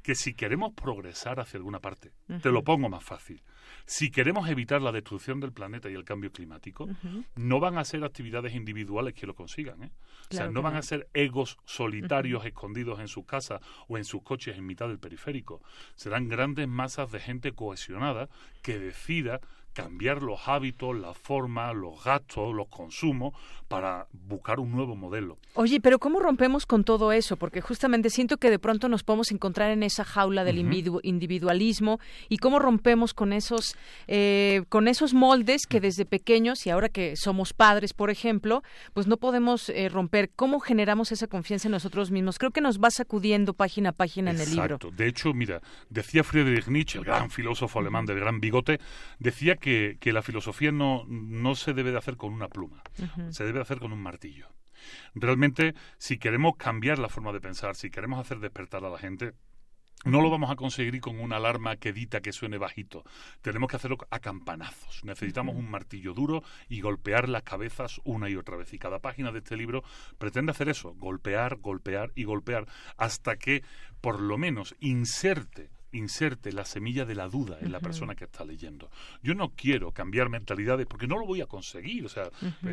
que si queremos progresar hacia alguna parte, te lo pongo más fácil, si queremos evitar la destrucción del planeta y el cambio climático, no van a ser actividades individuales que lo consigan. ¿eh? o sea, no van a ser egos solitarios escondidos en sus casas o en sus coches en mitad del periférico. Serán grandes masas de gente cohesionada que decida cambiar los hábitos, la forma, los gastos, los consumos para buscar un nuevo modelo. Oye, pero ¿cómo rompemos con todo eso? Porque justamente siento que de pronto nos podemos encontrar en esa jaula del individualismo y cómo rompemos con esos eh, con esos moldes que desde pequeños y ahora que somos padres, por ejemplo, pues no podemos eh, romper. ¿Cómo generamos esa confianza en nosotros mismos? Creo que nos va sacudiendo página a página en el libro. De hecho, mira, decía Friedrich Nietzsche, el gran filósofo alemán del gran bigote, decía que, que la filosofía no, no se debe de hacer con una pluma, se debe de hacer con un martillo. Realmente, si queremos cambiar la forma de pensar, si queremos hacer despertar a la gente, no lo vamos a conseguir con una alarma quedita que suene bajito. Tenemos que hacerlo a campanazos. Necesitamos un martillo duro y golpear las cabezas una y otra vez. Y cada página de este libro pretende hacer eso, golpear, golpear y golpear, hasta que por lo menos inserte inserte la semilla de la duda en la persona que está leyendo. Yo no quiero cambiar mentalidades porque no lo voy a conseguir, o sea,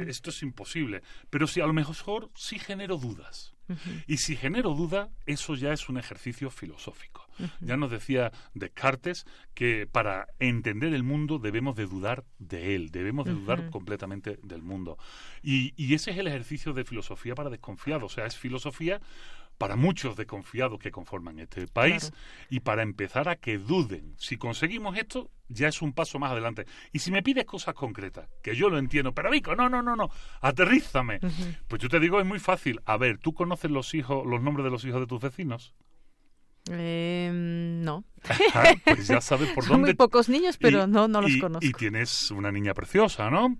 esto es imposible, pero si a lo mejor sí genero dudas. Y si genero duda, eso ya es un ejercicio filosófico. Ya nos decía Descartes que para entender el mundo debemos de dudar de él, debemos de dudar completamente del mundo. Y, y ese es el ejercicio de filosofía para desconfiados, o sea, es filosofía para muchos desconfiados que conforman este país y para empezar a que duden. Si conseguimos esto, ya es un paso más adelante. Y si me pides cosas concretas, que yo lo entiendo, pero Vico, no, no, no, no, aterrízame. Pues yo te digo, es muy fácil. A ver, ¿tú conoces los hijos, los nombres de los hijos de tus vecinos? Eh, no. pues ya sabes por [laughs] Son dónde. muy pocos niños, pero no, no los conozco. Y tienes una niña preciosa, ¿no?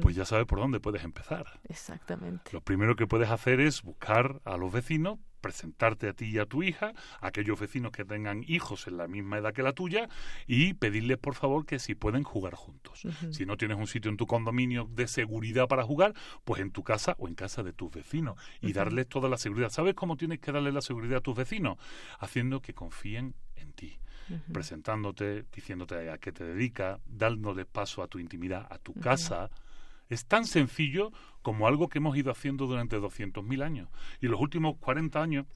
Pues ya sabes por dónde puedes empezar. Exactamente. Lo primero que puedes hacer es buscar a los vecinos, presentarte a ti y a tu hija, a aquellos vecinos que tengan hijos en la misma edad que la tuya, y pedirles por favor que si pueden jugar juntos. Si no tienes un sitio en tu condominio de seguridad para jugar, pues en tu casa o en casa de tus vecinos y darles toda la seguridad. ¿Sabes cómo tienes que darle la seguridad a tus vecinos? Haciendo que confíen en ti. presentándote, diciéndote a qué te dedicas, dándole paso a tu intimidad, a tu casa. Es tan sencillo como algo que hemos ido haciendo durante 200.000 años. Y los últimos 40 años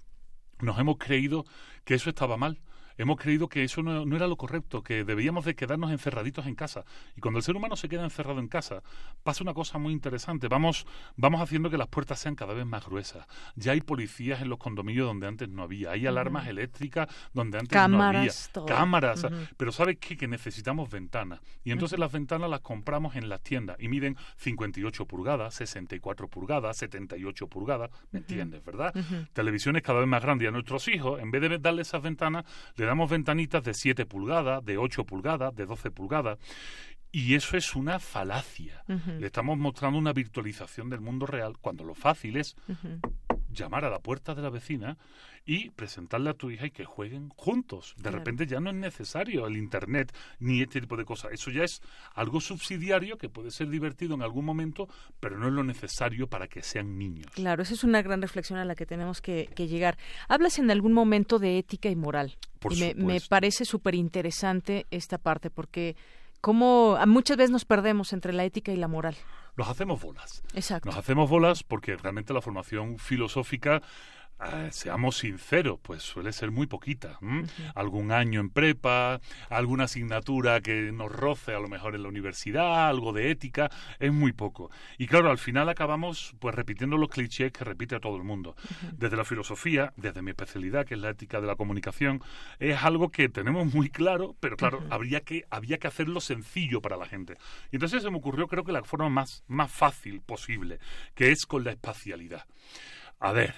nos hemos creído que eso estaba mal. Hemos creído que eso no, no, era lo correcto, que debíamos de quedarnos encerraditos en casa. Y cuando el ser humano se queda encerrado en casa, pasa una cosa muy interesante. Vamos, vamos haciendo que las puertas sean cada vez más gruesas. Ya hay policías en los condominios donde antes no había. Hay alarmas eléctricas donde antes Cámaras, no todo. había. Cámaras. Pero ¿sabes qué? Que necesitamos ventanas. Y entonces las ventanas las compramos en las tiendas y miden 58 pulgadas, 64 pulgadas, 78 pulgadas. ¿Me entiendes, verdad? Televisiones cada vez más grandes. Y a nuestros hijos, en vez de darle esas ventanas, le damos ventanitas de 7 pulgadas, de 8 pulgadas, de 12 pulgadas. Y eso es una falacia. Le estamos mostrando una virtualización del mundo real cuando lo fácil es llamar a la puerta de la vecina y presentarle a tu hija y que jueguen juntos. De Claro. repente ya no es necesario el Internet ni este tipo de cosas. Eso ya es algo subsidiario que puede ser divertido en algún momento, pero no es lo necesario para que sean niños. Claro, esa es una gran reflexión a la que tenemos que, que llegar. Hablas en algún momento de ética y moral. Por y me, me parece súper interesante esta parte, porque como muchas veces nos perdemos entre la ética y la moral. Nos hacemos bolas. Exacto. Nos hacemos bolas porque realmente la formación filosófica eh, seamos sinceros, pues suele ser muy poquita. ¿m? Algún año en prepa, alguna asignatura que nos roce a lo mejor en la universidad, algo de ética, es muy poco. Y claro, al final acabamos pues repitiendo los clichés que repite a todo el mundo. Desde la filosofía, desde mi especialidad, que es la ética de la comunicación, es algo que tenemos muy claro, pero claro, habría que, había que hacerlo sencillo para la gente. Y entonces se me ocurrió, creo que la forma más, más fácil posible, que es con la espacialidad. A ver,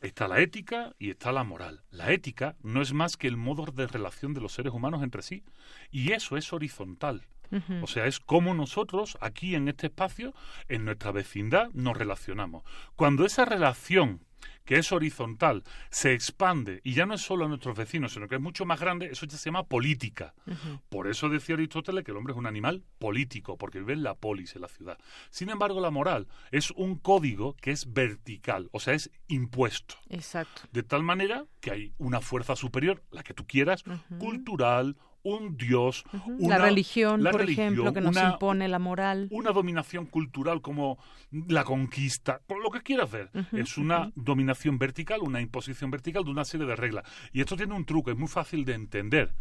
Está la ética y está la moral. La ética no es más que el modo de relación de los seres humanos entre sí. Y eso es horizontal. O sea, es como nosotros aquí en este espacio, en nuestra vecindad, nos relacionamos. Cuando esa relación que es horizontal, se expande y ya no es solo a nuestros vecinos, sino que es mucho más grande, eso ya se llama política. Por eso decía Aristóteles que el hombre es un animal político, porque vive en la polis, en la ciudad. Sin embargo, la moral es un código que es vertical, o sea, es impuesto. Exacto. De tal manera que hay una fuerza superior, la que tú quieras, cultural, un dios, una, la religión, la por religión, ejemplo, que nos una- impone la moral. una dominación cultural como la conquista, por lo que quieras ver. es una dominación vertical, una imposición vertical de una serie de reglas. Y esto tiene un truco, es muy fácil de entender.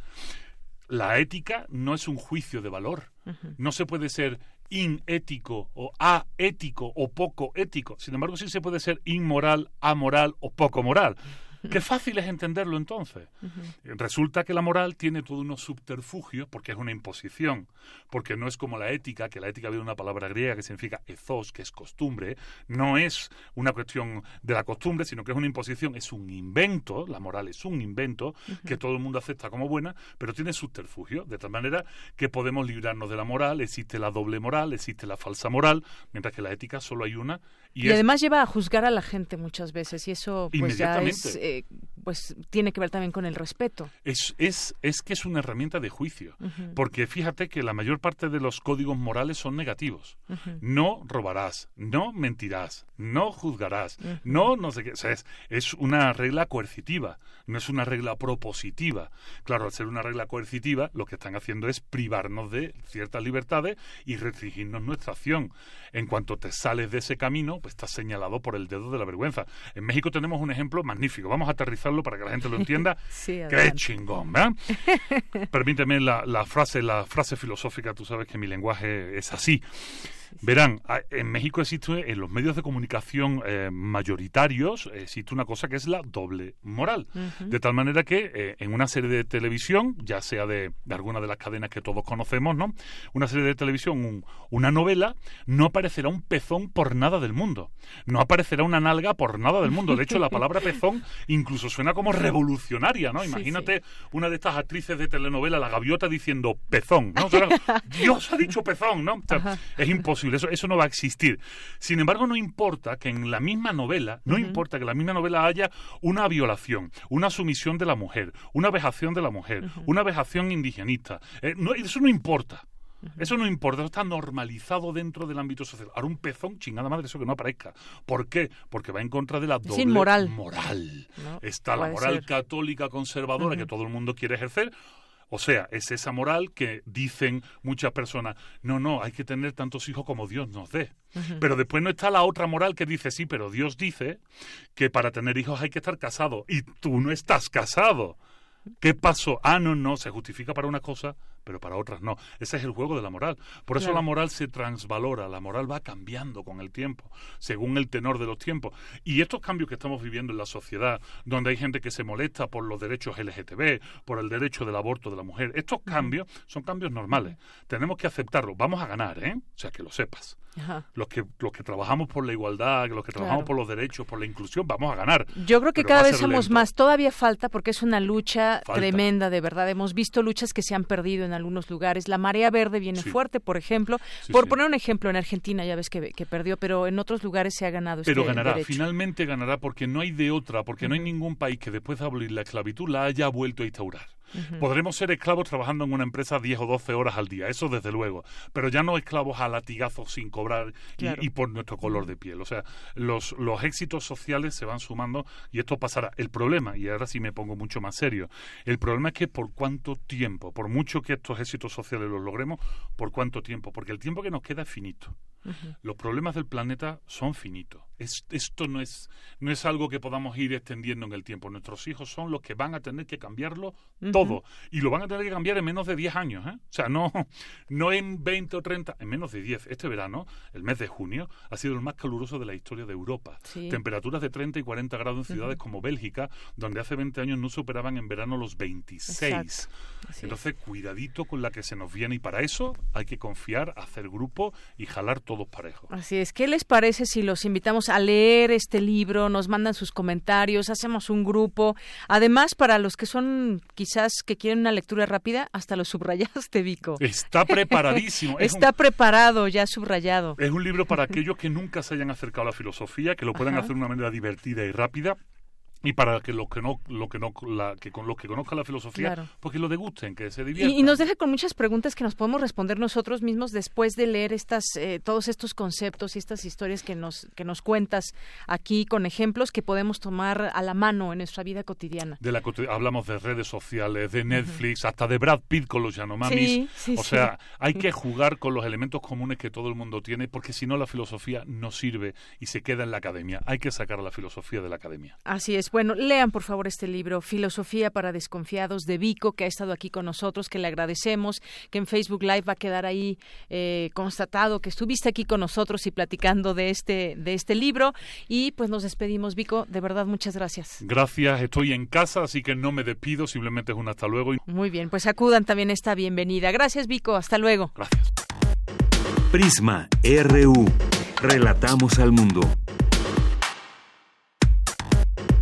La ética no es un juicio de valor. No se puede ser inético o aético o poco ético. Sin embargo, sí se puede ser inmoral, amoral o poco moral. Qué fácil es entenderlo entonces. Resulta que la moral tiene todos unos subterfugios porque es una imposición, porque no es como la ética, que la ética viene de una palabra griega que significa ethos, que es costumbre, no es una cuestión de la costumbre, sino que es una imposición, es un invento, la moral es un invento que todo el mundo acepta como buena, pero tiene subterfugios, de tal manera que podemos librarnos de la moral, existe la doble moral, existe la falsa moral, mientras que la ética solo hay una y, Y, es además lleva a juzgar a la gente muchas veces y eso pues ya es. Eh, pues tiene que ver también con el respeto. Es, es, es que es una herramienta de juicio, porque fíjate que la mayor parte de los códigos morales son negativos. No robarás, no mentirás, no juzgarás, no no sé qué. O sea, es, es una regla coercitiva, no es una regla propositiva. Claro, al ser una regla coercitiva, lo que están haciendo es privarnos de ciertas libertades y restringirnos nuestra acción. En cuanto te sales de ese camino, pues estás señalado por el dedo de la vergüenza. En México tenemos un ejemplo magnífico. Vamos a aterrizarlo para que la gente lo [laughs] entienda. sí, ¡Qué chingón! ¿verdad? Permíteme la, la, frase, la frase filosófica. Tú sabes que mi lenguaje es así. Verán, en México existe, en los medios de comunicación eh, mayoritarios, existe una cosa que es la doble moral. De tal manera que eh, en una serie de televisión, ya sea de, de, alguna de las cadenas que todos conocemos, ¿no? Una serie de televisión, una novela, no aparecerá un pezón por nada del mundo. No aparecerá una nalga por nada del mundo. De hecho, la palabra pezón incluso suena como revolucionaria, ¿no? Imagínate sí, sí. una de estas actrices de telenovela, La Gaviota, diciendo pezón, ¿no? O sea, [laughs] Dios ha dicho pezón, ¿no? O sea, es imposible. Eso, eso no va a existir. Sin embargo, no importa que en la misma novela, no uh -huh. importa que en la misma novela haya una violación, una sumisión de la mujer, una vejación de la mujer, uh -huh. una vejación indigenista. Eh, no, eso no importa. Eso no importa, eso está normalizado dentro del ámbito social. Ahora un pezón, chingada madre, eso que no aparezca. ¿Por qué? Porque va en contra de la doble moral. moral. No, está la moral ser. católica conservadora que todo el mundo quiere ejercer o sea, es esa moral que dicen muchas personas, no, no, hay que tener tantos hijos como Dios nos dé. Uh -huh. Pero después no está la otra moral que dice, sí, pero Dios dice que para tener hijos hay que estar casado y tú no estás casado. ¿Qué pasó? Ah, no, no, se justifica para una cosa, pero para otras no. Ese es el juego de la moral. Por eso claro. la moral se transvalora, la moral va cambiando con el tiempo, según el tenor de los tiempos. Y estos cambios que estamos viviendo en la sociedad, donde hay gente que se molesta por los derechos LGTB, por el derecho del aborto de la mujer, estos cambios son cambios normales. Tenemos que aceptarlos. Vamos a ganar, ¿eh? O sea, que lo sepas. Ajá. Los que los que trabajamos por la igualdad, los que trabajamos claro. por los derechos, por la inclusión, vamos a ganar. Yo creo que cada vez somos lento. más. Todavía falta porque es una lucha falta. tremenda, de verdad. Hemos visto luchas que se han perdido en algunos lugares. La marea verde viene sí. fuerte, por ejemplo. Sí, por sí. poner un ejemplo, en Argentina ya ves que, que, perdió, pero en otros lugares se ha ganado. Pero este ganará, derecho. finalmente ganará porque no hay de otra, porque uh -huh. no hay ningún país que después de abolir la esclavitud la haya vuelto a instaurar. Uh -huh. Podremos ser esclavos trabajando en una empresa 10 o 12 horas al día, eso desde luego, pero ya no esclavos a latigazos sin cobrar claro. y, y, por nuestro color de piel. O sea, los, los éxitos sociales se van sumando y esto pasará. El problema, y ahora sí me pongo mucho más serio, el problema es que por cuánto tiempo, por mucho que estos éxitos sociales los logremos, por cuánto tiempo, porque el tiempo que nos queda es finito. Uh -huh. Los problemas del planeta son finitos. Es, esto no es, no es algo que podamos ir extendiendo en el tiempo. Nuestros hijos son los que van a tener que cambiarlo uh -huh. todo. Y lo van a tener que cambiar en menos de 10 años. ¿eh? O sea, no, no en 20 o 30, en menos de 10. Este verano, el mes de junio, ha sido el más caluroso de la historia de Europa. Sí. Temperaturas de 30 y 40 grados en ciudades uh -huh. como Bélgica, donde hace 20 años no superaban en verano los 26. Entonces, cuidadito con la que se nos viene. Y para eso hay que confiar, hacer grupo y jalar todos parejos. Así es. ¿Qué les parece si los invitamos a leer este libro? Nos mandan sus comentarios, hacemos un grupo. Además, para los que son quizás que quieren una lectura rápida, hasta lo subrayaste, Vico. Está preparadísimo. Está un, preparado, ya subrayado. Es un libro para aquellos que nunca se hayan acercado a la filosofía, que lo puedan Ajá. hacer de una manera divertida y rápida y para que los que no lo que no la, que con los que conozcan la filosofía claro. pues que lo degusten que se diviertan y, y, nos deja con muchas preguntas que nos podemos responder nosotros mismos después de leer estas eh, todos estos conceptos y estas historias que nos que nos cuentas aquí con ejemplos que podemos tomar a la mano en nuestra vida cotidiana. De la hablamos de redes sociales de Netflix uh -huh. hasta de Brad Pitt con los Yanomamis. Sí, sí, o sea sí. hay que jugar con los elementos comunes que todo el mundo tiene porque si no la filosofía no sirve y se queda en la academia. Hay que sacar a la filosofía de la academia. Así es bueno, lean por favor este libro, Filosofía para Desconfiados, de Vico, que ha estado aquí con nosotros, que le agradecemos, que en Facebook Live va a quedar ahí eh, constatado que estuviste aquí con nosotros y platicando de este, de este libro. Y pues nos despedimos, Vico, de verdad, muchas gracias. Gracias, estoy en casa, así que no me despido, simplemente es un hasta luego. Muy bien, pues acudan también esta bienvenida. Gracias, Vico, hasta luego. Gracias. Prisma RU. Relatamos al mundo.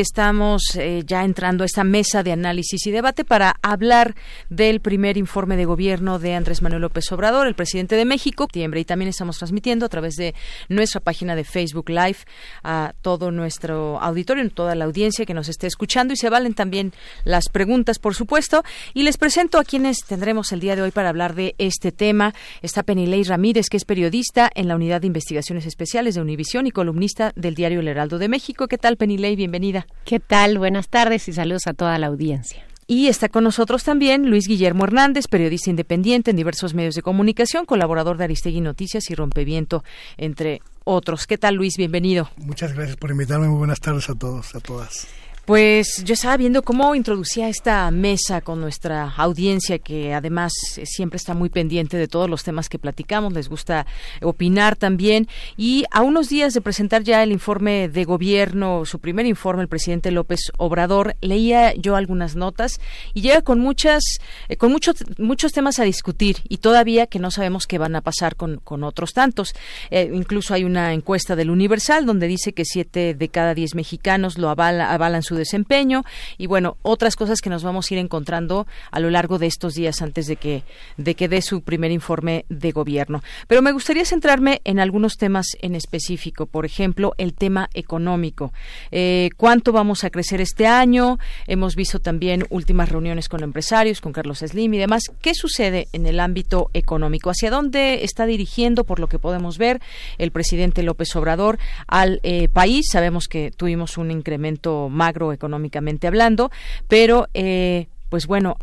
Estamos eh, ya entrando a esta mesa de análisis y debate para hablar del primer informe de gobierno de Andrés Manuel López Obrador, el presidente de México, y también estamos transmitiendo a través de nuestra página de Facebook Live a todo nuestro auditorio, toda la audiencia que nos esté escuchando y se valen también las preguntas, por supuesto. Y les presento a quienes tendremos el día de hoy para hablar de este tema. Está Penilei Ramírez, que es periodista en la Unidad de Investigaciones Especiales de Univisión y columnista del diario El Heraldo de México. ¿Qué tal, Penilei? Bienvenida. ¿Qué tal? Buenas tardes y saludos a toda la audiencia. Y está con nosotros también Luis Guillermo Hernández, periodista independiente en diversos medios de comunicación, colaborador de Aristegui Noticias y Rompeviento, entre otros. ¿Qué tal, Luis? Bienvenido. Muchas gracias por invitarme. Muy buenas tardes a todos, a todas. Pues yo estaba viendo cómo introducía esta mesa con nuestra audiencia, que además eh, siempre está muy pendiente de todos los temas que platicamos, les gusta opinar también. Y a unos días de presentar ya el informe de gobierno, su primer informe, el presidente López Obrador, leía yo algunas notas y llega con muchas, eh, con muchos, muchos temas a discutir y todavía que no sabemos qué van a pasar con, con otros tantos. Eh, incluso hay una encuesta del Universal donde dice que siete de cada diez mexicanos lo avalan su desempeño y bueno, otras cosas que nos vamos a ir encontrando a lo largo de estos días antes de que, de que dé su primer informe de gobierno. Pero me gustaría centrarme en algunos temas en específico, por ejemplo, el tema económico. Eh, ¿Cuánto vamos a crecer este año? Hemos visto también últimas reuniones con empresarios, con Carlos Slim y demás. ¿Qué sucede en el ámbito económico? ¿Hacia dónde está dirigiendo, por lo que podemos ver, el presidente López Obrador al eh, país? Sabemos que tuvimos un incremento magro económicamente hablando, pero eh, pues bueno,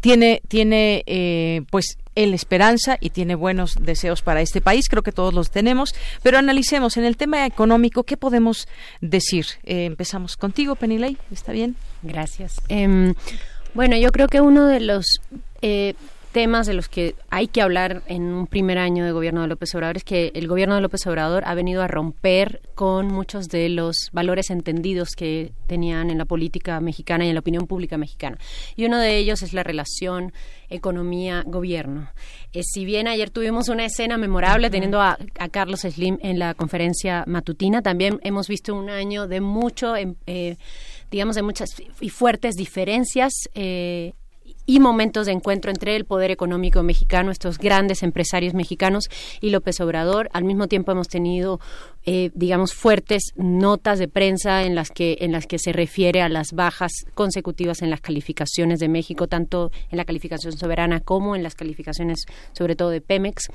tiene tiene eh, pues el esperanza y tiene buenos deseos para este país, creo que todos los tenemos, pero analicemos en el tema económico qué podemos decir. Eh, empezamos contigo, Penilei, ¿está bien? Gracias. Em, bueno, yo creo que uno de los temas de los que hay que hablar en un primer año de gobierno de López Obrador es que el gobierno de López Obrador ha venido a romper con muchos de los valores entendidos que tenían en la política mexicana y en la opinión pública mexicana. Y uno de ellos es la relación economía-gobierno. Eh, si bien ayer tuvimos una escena memorable teniendo a, Carlos Slim en la conferencia matutina, también hemos visto un año de mucho... Em, eh, digamos, de muchas y fuertes diferencias eh, y momentos de encuentro entre el poder económico mexicano, estos grandes empresarios mexicanos y López Obrador. Al mismo tiempo hemos tenido eh, digamos, fuertes notas de prensa en las que en las que se refiere a las bajas consecutivas en las calificaciones de México, tanto en la calificación soberana como en las calificaciones, sobre todo de Pemex.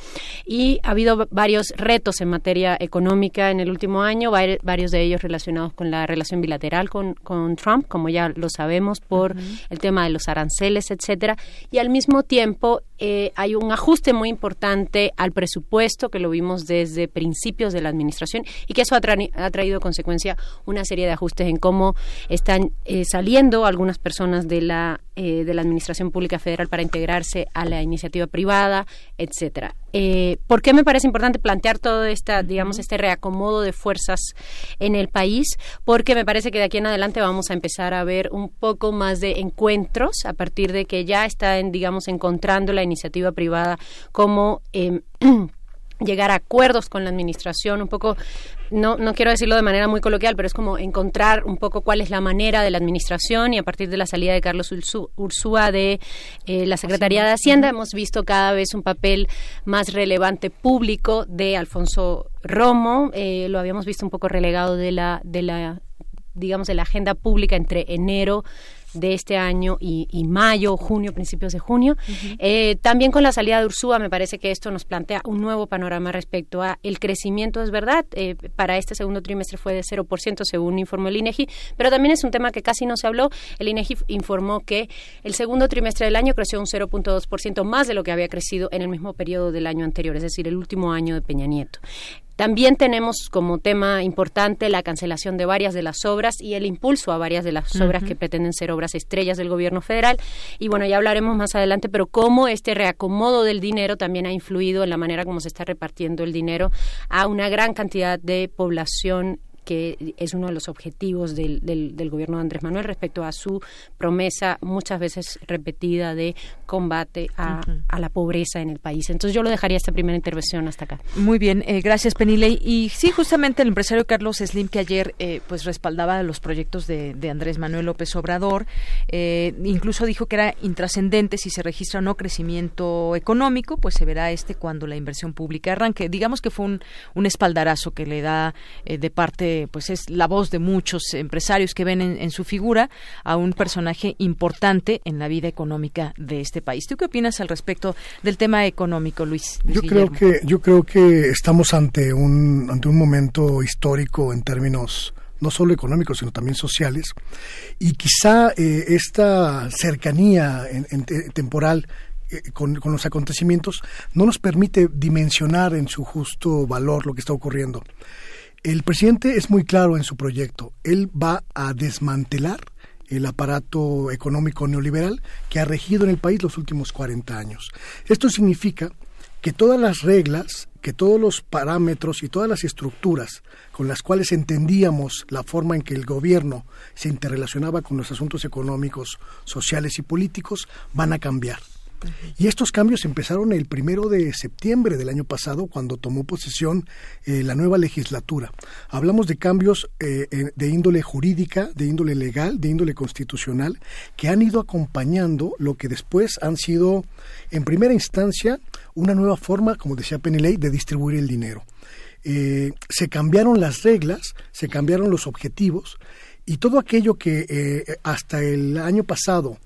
Y ha habido varios retos en materia económica en el último año, varios de ellos relacionados con la relación bilateral con, con Trump, como ya lo sabemos, por el tema de los aranceles, etcétera. Y al mismo tiempo eh, hay un ajuste muy importante al presupuesto que lo vimos desde principios de la administración y que eso ha, traído consecuencia una serie de ajustes en cómo están eh, saliendo algunas personas de la eh, de la administración pública federal para integrarse a la iniciativa privada, etcétera. ¿Por qué me parece importante plantear todo esta, digamos, este reacomodo de fuerzas en el país? Porque me parece que de aquí en adelante vamos a empezar a ver un poco más de encuentros a partir de que ya están, digamos, encontrando la iniciativa privada como em, [clears throat] llegar a acuerdos con la administración, un poco, no, no quiero decirlo de manera muy coloquial, pero es como encontrar un poco cuál es la manera de la administración y a partir de la salida de Carlos Ursúa de eh, la Secretaría de Hacienda hemos visto cada vez un papel más relevante público de Alfonso Romo, eh, lo habíamos visto un poco relegado de la, de la digamos, de la agenda pública entre enero de este año y, mayo, junio, principios de junio. Eh, también con la salida de Ursúa me parece que esto nos plantea un nuevo panorama respecto a el crecimiento, es verdad, eh, para este segundo trimestre fue de 0% según informó el INEGI, pero también es un tema que casi no se habló. El INEGI informó que el segundo trimestre del año creció un 0.2% más de lo que había crecido en el mismo periodo del año anterior, es decir, el último año de Peña Nieto. También tenemos como tema importante la cancelación de varias de las obras y el impulso a varias de las obras que pretenden ser obras estrellas del gobierno federal. Y bueno, ya hablaremos más adelante, pero cómo este reacomodo del dinero también ha influido en la manera como se está repartiendo el dinero a una gran cantidad de población que es uno de los objetivos del, del, gobierno de Andrés Manuel respecto a su promesa muchas veces repetida de combate a, a, la pobreza en el país. Entonces yo lo dejaría esta primera intervención hasta acá. Muy bien, eh, gracias Penilei. Y sí, justamente el empresario Carlos Slim que ayer eh, pues respaldaba los proyectos de, de Andrés Manuel López Obrador, eh, incluso dijo que era intrascendente si se registra o no crecimiento económico, pues se verá este cuando la inversión pública arranque. Digamos que fue un, un espaldarazo que le da eh, de parte, pues es la voz de muchos empresarios que ven en, su figura a un personaje importante en la vida económica de este país. ¿Tú qué opinas al respecto del tema económico, Luis? yo creo que yo creo que estamos ante un ante un momento histórico en términos no solo económicos, sino también sociales. Y quizá eh, esta cercanía en, temporal eh, con, con, los acontecimientos no nos permite dimensionar en su justo valor lo que está ocurriendo. El presidente es muy claro en su proyecto. Él va a desmantelar el aparato económico neoliberal que ha regido en el país los últimos 40 años. Esto significa que todas las reglas, que todos los parámetros y todas las estructuras con las cuales entendíamos la forma en que el gobierno se interrelacionaba con los asuntos económicos, sociales y políticos van a cambiar. Y estos cambios empezaron el primero de septiembre del año pasado, cuando tomó posesión eh, la nueva legislatura. Hablamos de cambios eh, eh, de índole jurídica, de índole legal, de índole constitucional, que han ido acompañando lo que después han sido, en primera instancia, una nueva forma, como decía Peneley, de distribuir el dinero. se cambiaron las reglas, se cambiaron los objetivos, y todo aquello que hasta el año pasado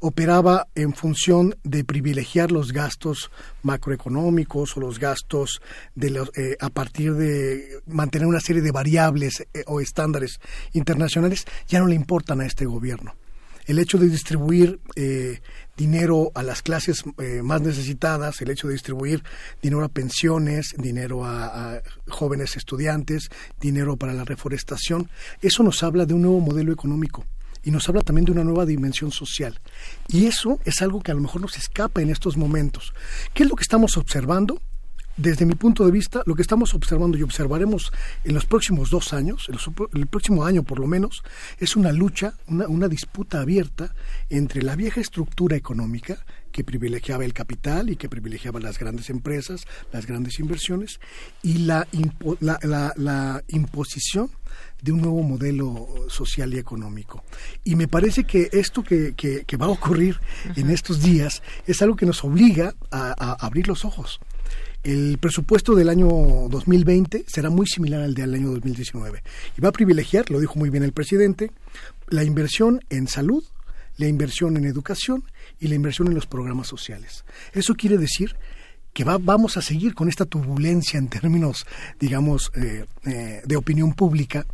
operaba en función de privilegiar los gastos macroeconómicos o los gastos de los, eh, a partir de mantener una serie de variables eh, o estándares internacionales, ya no le importan a este gobierno. El hecho de distribuir eh, dinero a las clases más necesitadas, el hecho de distribuir dinero a pensiones, dinero a, jóvenes estudiantes, dinero para la reforestación, eso nos habla de un nuevo modelo económico y nos habla también de una nueva dimensión social. Y eso es algo que a lo mejor nos escapa en estos momentos. ¿Qué es lo que estamos observando? Desde mi punto de vista, lo que estamos observando y observaremos en los próximos dos años, el próximo año por lo menos, es una lucha, una, disputa abierta entre la vieja estructura económica que privilegiaba el capital y que privilegiaba las grandes empresas, las grandes inversiones, y la, la imposición de un nuevo modelo social y económico. Y me parece que esto que, que, va a ocurrir en estos días es algo que nos obliga a, abrir los ojos. El presupuesto del año 2020 será muy similar al del año 2019 y va a privilegiar, lo dijo muy bien el presidente, la inversión en salud, la inversión en educación y la inversión en los programas sociales. Eso quiere decir que vamos a seguir con esta turbulencia en términos, digamos, eh, eh, de opinión pública,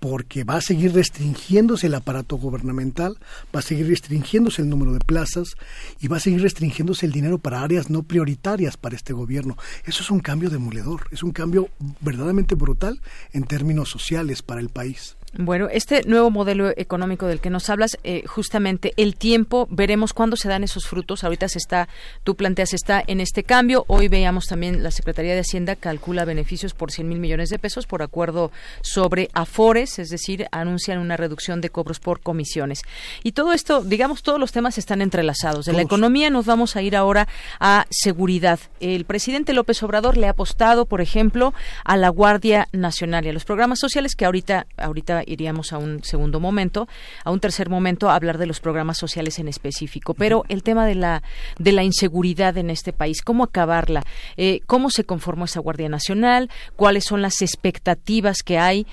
porque va a seguir restringiéndose el aparato gubernamental, va a seguir restringiéndose el número de plazas y va a seguir restringiéndose el dinero para áreas no prioritarias para este gobierno. Eso es un cambio demoledor, es un cambio verdaderamente brutal en términos sociales para el país. Bueno, este nuevo modelo económico del que nos hablas, eh, justamente el tiempo, veremos cuándo se dan esos frutos. Ahorita se está, tú planteas, está en este cambio. Hoy veíamos también la Secretaría de Hacienda calcula beneficios por 100 mil millones de pesos por acuerdo sobre Afores, es decir, anuncian una reducción de cobros por comisiones. Y todo esto, digamos, todos los temas están entrelazados. De la economía nos vamos a ir ahora a seguridad. El presidente López Obrador le ha apostado, por ejemplo, a la Guardia Nacional y a los programas sociales que ahorita, ahorita iríamos a un segundo momento, a un tercer momento a hablar de los programas sociales en específico. Pero el tema de la de la inseguridad en este país, cómo acabarla, eh, cómo se conformó esa Guardia Nacional, cuáles son las expectativas que hay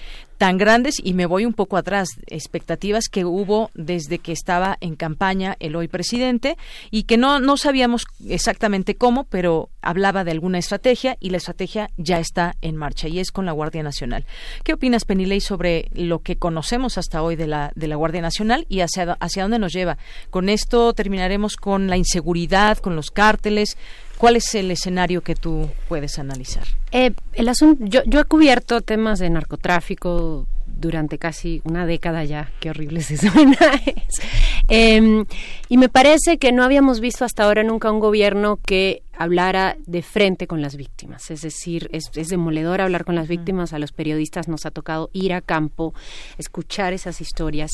tan grandes y me voy un poco atrás, expectativas que hubo desde que estaba en campaña el hoy presidente y que no, no sabíamos exactamente cómo, pero hablaba de alguna estrategia y la estrategia ya está en marcha y es con la Guardia Nacional. ¿Qué opinas, Penilei, sobre lo que conocemos hasta hoy de la, de la Guardia Nacional y hacia, hacia dónde nos lleva? Con esto terminaremos con la inseguridad, con los cárteles. ¿Cuál es el escenario que tú puedes analizar? Eh, el asunto, yo, yo he cubierto temas de narcotráfico durante casi una década ya, qué horrible se [laughs] suena. eh, y me parece que no habíamos visto hasta ahora nunca un gobierno que hablara de frente con las víctimas. Es decir, es, es, demoledor hablar con las víctimas. A los periodistas nos ha tocado ir a campo, escuchar esas historias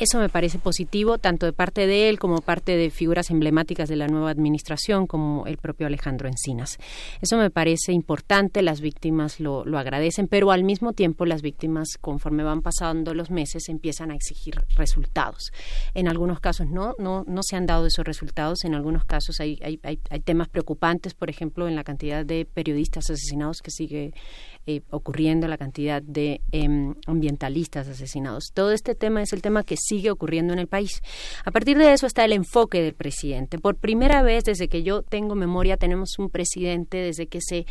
eso me parece positivo, tanto de parte de él como parte de figuras emblemáticas de la nueva administración, como el propio Alejandro Encinas. Eso me parece importante, las víctimas lo, lo agradecen, pero al mismo tiempo las víctimas, conforme van pasando los meses, empiezan a exigir resultados. En algunos casos no, no, no se han dado esos resultados, en algunos casos hay, hay, hay, temas preocupantes, por ejemplo, en la cantidad de periodistas asesinados que sigue eh, ocurriendo, la cantidad de em, ambientalistas asesinados. Todo este tema es el tema que sigue ocurriendo en el país. A partir de eso está el enfoque del presidente. Por primera vez desde que yo tengo memoria tenemos un presidente desde que se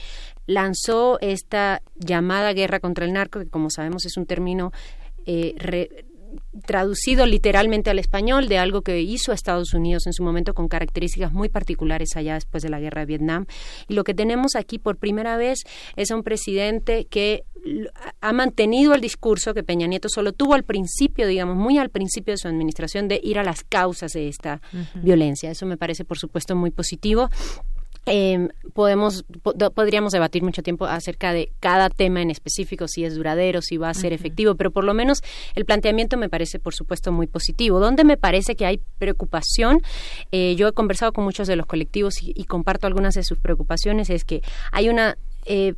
lanzó esta llamada guerra contra el narco, que como sabemos es un término eh, traducido literalmente al español de algo que hizo Estados Unidos en su momento con características muy particulares allá después de la guerra de Vietnam. Y lo que tenemos aquí por primera vez es a un presidente que ha mantenido el discurso que Peña Nieto solo tuvo al principio, digamos, muy al principio de su administración, de ir a las causas de esta violencia. Eso me parece, por supuesto, muy positivo. Eh, podemos podríamos debatir mucho tiempo acerca de cada tema en específico si es duradero si va a ser efectivo pero por lo menos el planteamiento me parece por supuesto muy positivo. Donde me parece que hay preocupación eh, yo he conversado con muchos de los colectivos y, comparto algunas de sus preocupaciones es que hay una eh,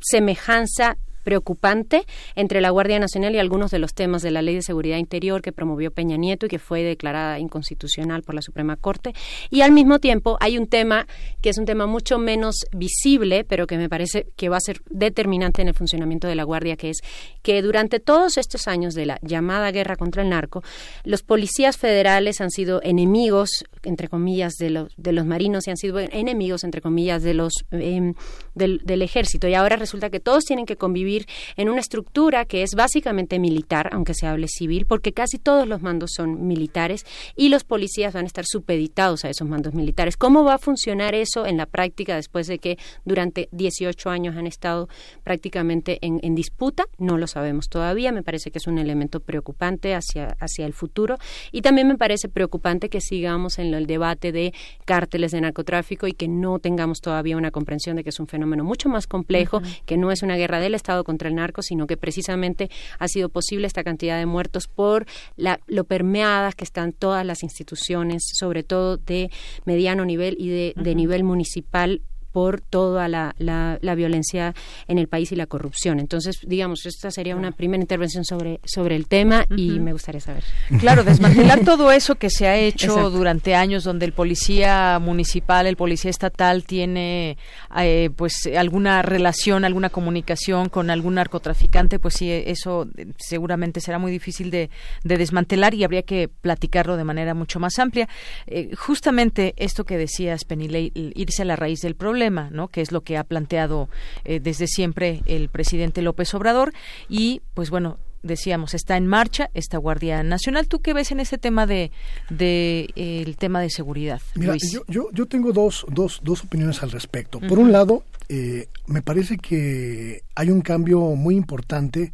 semejanza preocupante entre la Guardia Nacional y algunos de los temas de la Ley de Seguridad Interior que promovió Peña Nieto y que fue declarada inconstitucional por la Suprema Corte. Y al mismo tiempo hay un tema que es un tema mucho menos visible, pero que me parece que va a ser determinante en el funcionamiento de la Guardia, que es que durante todos estos años de la llamada guerra contra el narco, los policías federales han sido enemigos, entre comillas, de los, de los marinos y han sido enemigos, entre comillas, de los, em, del, ejército. Y ahora resulta que todos tienen que convivir en una estructura que es básicamente militar, aunque se hable civil, porque casi todos los mandos son militares y los policías van a estar supeditados a esos mandos militares. ¿Cómo va a funcionar eso en la práctica después de que durante 18 años han estado prácticamente en, disputa? No lo sabemos todavía. Me parece que es un elemento preocupante hacia, hacia el futuro y también me parece preocupante que sigamos en el debate de cárteles de narcotráfico y que no tengamos todavía una comprensión de que es un fenómeno mucho más complejo, que no es una guerra del Estado contra el narco, sino que precisamente ha sido posible esta cantidad de muertos por la, lo permeadas que están todas las instituciones, sobre todo de mediano nivel y de, de nivel municipal por toda la, la, violencia en el país y la corrupción. Entonces, digamos, esta sería una primera intervención sobre, sobre el tema y me gustaría saber. Claro, desmantelar [laughs] todo eso que se ha hecho durante años, donde el policía municipal, el policía estatal tiene eh, pues alguna relación, alguna comunicación con algún narcotraficante, pues sí, eso seguramente será muy difícil de, de desmantelar y habría que platicarlo de manera mucho más amplia. Eh, justamente esto que decías, Penilei, irse a la raíz del problema ¿no? que es lo que ha planteado eh, desde siempre el presidente López Obrador. Y, pues bueno, decíamos, está en marcha esta Guardia Nacional. ¿Tú qué ves en ese tema de, de el tema de seguridad? Mira, yo, yo, yo, tengo dos, dos, dos opiniones al respecto. Por un lado, eh, me parece que hay un cambio muy importante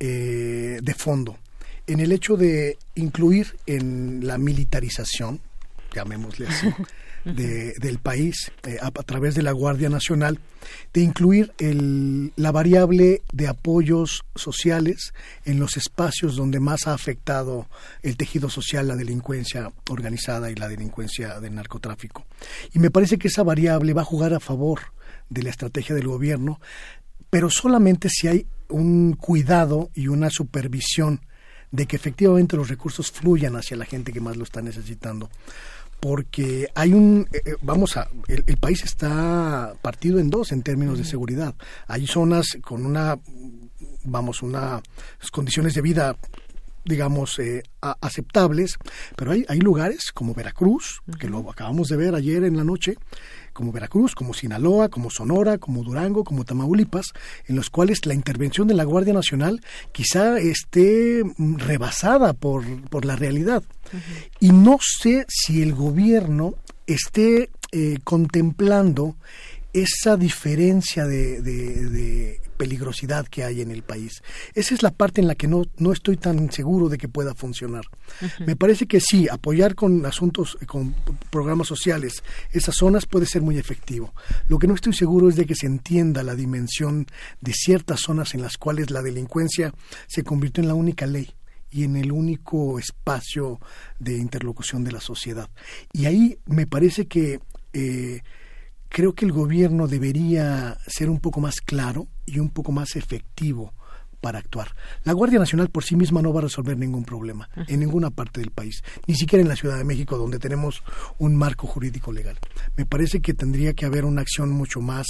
eh, de fondo en el hecho de incluir en la militarización, llamémosle así, [laughs] de, del país eh, a, través de la Guardia Nacional, de incluir el, la variable de apoyos sociales en los espacios donde más ha afectado el tejido social, la delincuencia organizada y la delincuencia del narcotráfico. Y me parece que esa variable va a jugar a favor de la estrategia del gobierno, pero solamente si hay un cuidado y una supervisión de que efectivamente los recursos fluyan hacia la gente que más lo está necesitando porque hay un, eh, eh, vamos a, el, país está partido en dos en términos de seguridad. Hay zonas con una, vamos, unas condiciones de vida digamos, eh, aceptables, pero hay, hay lugares como Veracruz, que lo acabamos de ver ayer en la noche, como Veracruz, como Sinaloa, como Sonora, como Durango, como Tamaulipas, en los cuales la intervención de la Guardia Nacional quizá esté rebasada por, por la realidad. Y no sé si el gobierno esté eh, contemplando esa diferencia de, peligrosidad que hay en el país. Esa es la parte en la que no, no estoy tan seguro de que pueda funcionar. Me parece que sí, apoyar con asuntos, con programas sociales esas zonas puede ser muy efectivo. Lo que no estoy seguro es de que se entienda la dimensión de ciertas zonas en las cuales la delincuencia se convirtió en la única ley y en el único espacio de interlocución de la sociedad. Y ahí me parece que eh, creo que el gobierno debería ser un poco más claro y un poco más efectivo para actuar. La Guardia Nacional por sí misma no va a resolver ningún problema en ninguna parte del país, ni siquiera en la Ciudad de México, donde tenemos un marco jurídico legal. Me parece que tendría que haber una acción mucho más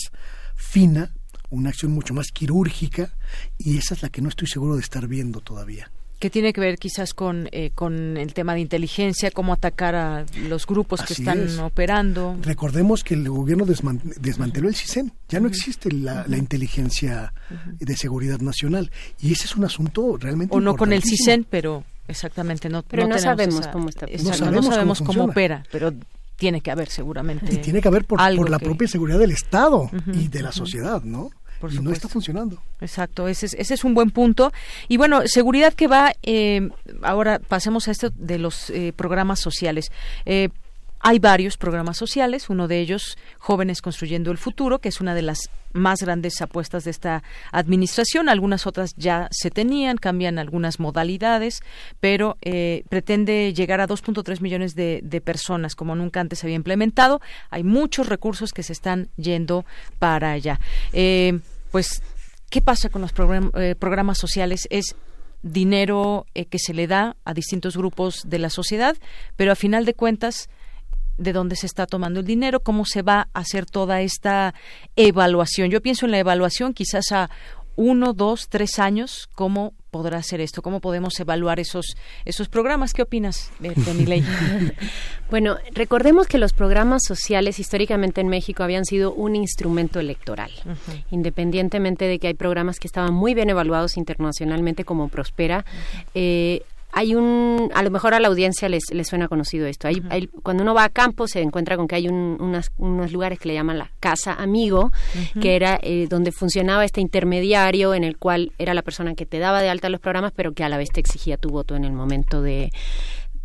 fina, una acción mucho más quirúrgica, y esa es la que no estoy seguro de estar viendo todavía que tiene que ver quizás con, eh, con el tema de inteligencia, cómo atacar a los grupos que están operando. Recordemos que el gobierno desmanteló el CISEN, ya no existe la, inteligencia de seguridad nacional y ese es un asunto realmente O no con el CISEN, pero exactamente no. Pero no, sabemos cómo está. no sabemos, cómo, opera, pero tiene que haber seguramente. Y tiene que haber por, por la propia seguridad del Estado y de la sociedad, ¿no? Y no está funcionando. Exacto, ese es, ese es un buen punto. Y bueno, seguridad que va, eh, ahora pasemos a esto de los eh, programas sociales. Eh, hay varios programas sociales, uno de ellos Jóvenes Construyendo el Futuro, que es una de las más grandes apuestas de esta administración. Algunas otras ya se tenían, cambian algunas modalidades, pero pretende llegar a 2.3 millones de, de, personas, como nunca antes se había implementado. Hay muchos recursos que se están yendo para allá. Eh, pues, ¿qué pasa con los eh, programas sociales? Es dinero eh, que se le da a distintos grupos de la sociedad, pero a final de cuentas, de dónde se está tomando el dinero, cómo se va a hacer toda esta evaluación. Yo pienso en la evaluación quizás a uno, dos, tres años, cómo podrá ser esto, cómo podemos evaluar esos esos programas. ¿Qué opinas, Ley? [laughs] bueno, recordemos que los programas sociales históricamente en México habían sido un instrumento electoral, independientemente de que hay programas que estaban muy bien evaluados internacionalmente como Prospera hay un, a lo mejor a la audiencia les, les suena conocido esto. Hay, cuando uno va a campo se encuentra con que hay unas, unos lugares que le llaman la casa amigo, que era eh, donde funcionaba este intermediario en el cual era la persona que te daba de alta los programas, pero que a la vez te exigía tu voto en el momento de,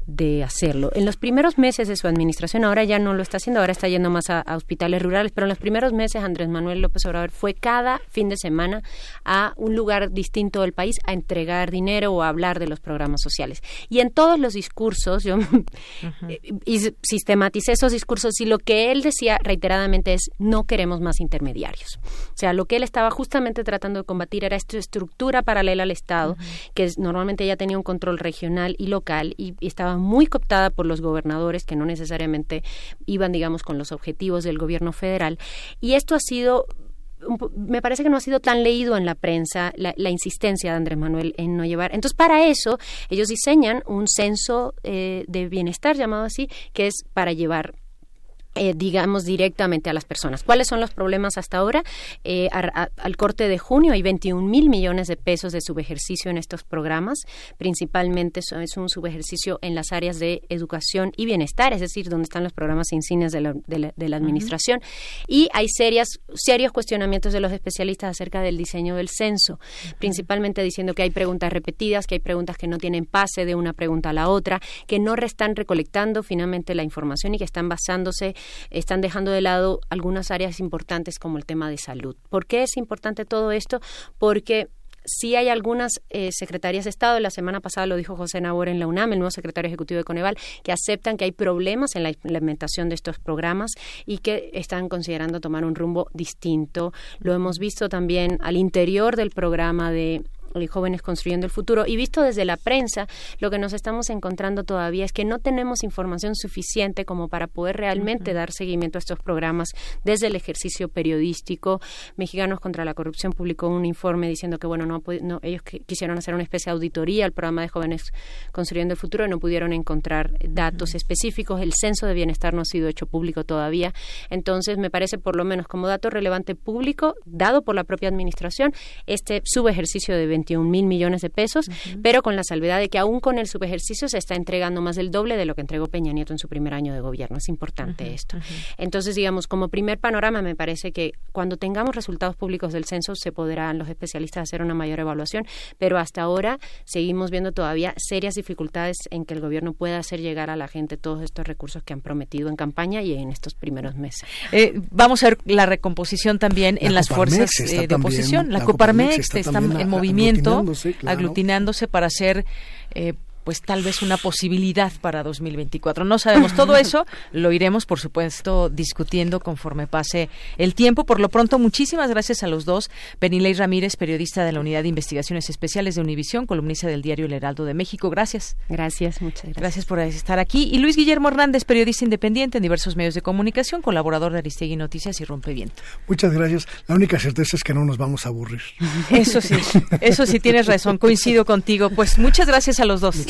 de hacerlo. En los primeros meses de su administración, ahora ya no lo está haciendo, ahora está yendo más a, hospitales rurales, pero en los primeros meses Andrés Manuel López Obrador fue cada fin de semana a un lugar distinto del país a entregar dinero o a hablar de los programas sociales. Y en todos los discursos, yo [laughs] y sistematicé esos discursos y lo que él decía reiteradamente es no queremos más intermediarios. O sea, lo que él estaba justamente tratando de combatir era esta estructura paralela al Estado, que normalmente ya tenía un control regional y local y, y estaba muy cooptada por los gobernadores que no necesariamente iban, digamos, con los objetivos del gobierno federal. Y esto ha sido me parece que no ha sido tan leído en la prensa la, insistencia de Andrés Manuel en no llevar. Entonces, para eso, ellos diseñan un censo eh, de bienestar, llamado así, que es para llevar eh, digamos, directamente a las personas. ¿Cuáles son los problemas hasta ahora? Eh, al corte de junio hay 21 mil millones de pesos de subejercicio en estos programas. Principalmente es un subejercicio en las áreas de educación y bienestar, es decir, donde están los programas insignias de la, de la, administración. Y hay serias, serios cuestionamientos de los especialistas acerca del diseño del censo, principalmente diciendo que hay preguntas repetidas, que hay preguntas que no tienen pase de una pregunta a la otra, que no están recolectando finalmente la información y que están basándose están dejando de lado algunas áreas importantes como el tema de salud. ¿Por qué es importante todo esto? Porque sí hay algunas eh, secretarías de Estado, la semana pasada lo dijo José Nabor en la UNAM, el nuevo secretario ejecutivo de Coneval, que aceptan que hay problemas en la implementación de estos programas y que están considerando tomar un rumbo distinto. Lo hemos visto también al interior del programa de y jóvenes construyendo el futuro. Y visto desde la prensa, lo que nos estamos encontrando todavía es que no tenemos información suficiente como para poder realmente dar seguimiento a estos programas desde el ejercicio periodístico. Mexicanos contra la Corrupción publicó un informe diciendo que, bueno, no, no ellos quisieron hacer una especie de auditoría al programa de jóvenes construyendo el futuro y no pudieron encontrar datos específicos. El censo de bienestar no ha sido hecho público todavía. Entonces, me parece, por lo menos como dato relevante público, dado por la propia administración, este subejercicio de 21 mil millones de pesos, pero con la salvedad de que aún con el subejercicio se está entregando más del doble de lo que entregó Peña Nieto en su primer año de gobierno. Es importante esto. Entonces, digamos, como primer panorama, me parece que cuando tengamos resultados públicos del censo se podrán los especialistas hacer una mayor evaluación, pero hasta ahora seguimos viendo todavía serias dificultades en que el gobierno pueda hacer llegar a la gente todos estos recursos que han prometido en campaña y en estos primeros meses. Eh, vamos a ver la recomposición también en las fuerzas eh, de oposición. La, Coparmex, está, en movimiento, aglutinándose, para hacer eh, pues tal vez una posibilidad para 2024. No sabemos todo [laughs] eso, lo iremos por supuesto discutiendo conforme pase el tiempo. Por lo pronto, muchísimas gracias a los dos. Penilei Ramírez, periodista de la Unidad de Investigaciones Especiales de Univisión, columnista del diario El Heraldo de México. Gracias. Gracias, muchas gracias. Gracias por estar aquí. Y Luis Guillermo Hernández, periodista independiente en diversos medios de comunicación, colaborador de Aristegui Noticias y Rompeviento. Muchas gracias. La única certeza es que no nos vamos a aburrir. Eso sí, eso sí tienes razón, coincido contigo. Pues muchas gracias a los dos.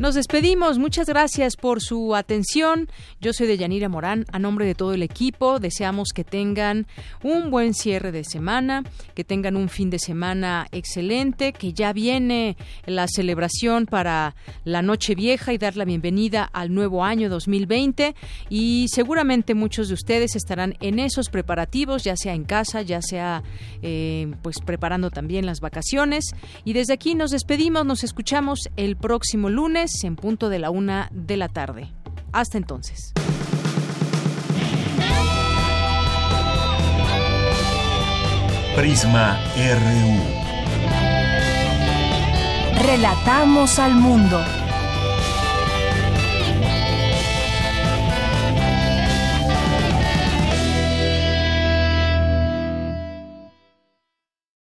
Nos despedimos. Muchas gracias por su atención. Yo soy Deyanira Morán. A nombre de todo el equipo, deseamos que tengan un buen cierre de semana, que tengan un fin de semana excelente, que ya viene la celebración para la Noche Vieja y dar la bienvenida al nuevo año 2020. Y seguramente muchos de ustedes estarán en esos preparativos, ya sea en casa, ya sea eh, pues preparando también las vacaciones. Y desde aquí nos despedimos. Nos escuchamos el próximo lunes en punto de la una de la tarde. Hasta entonces. Prisma RU. Relatamos al mundo.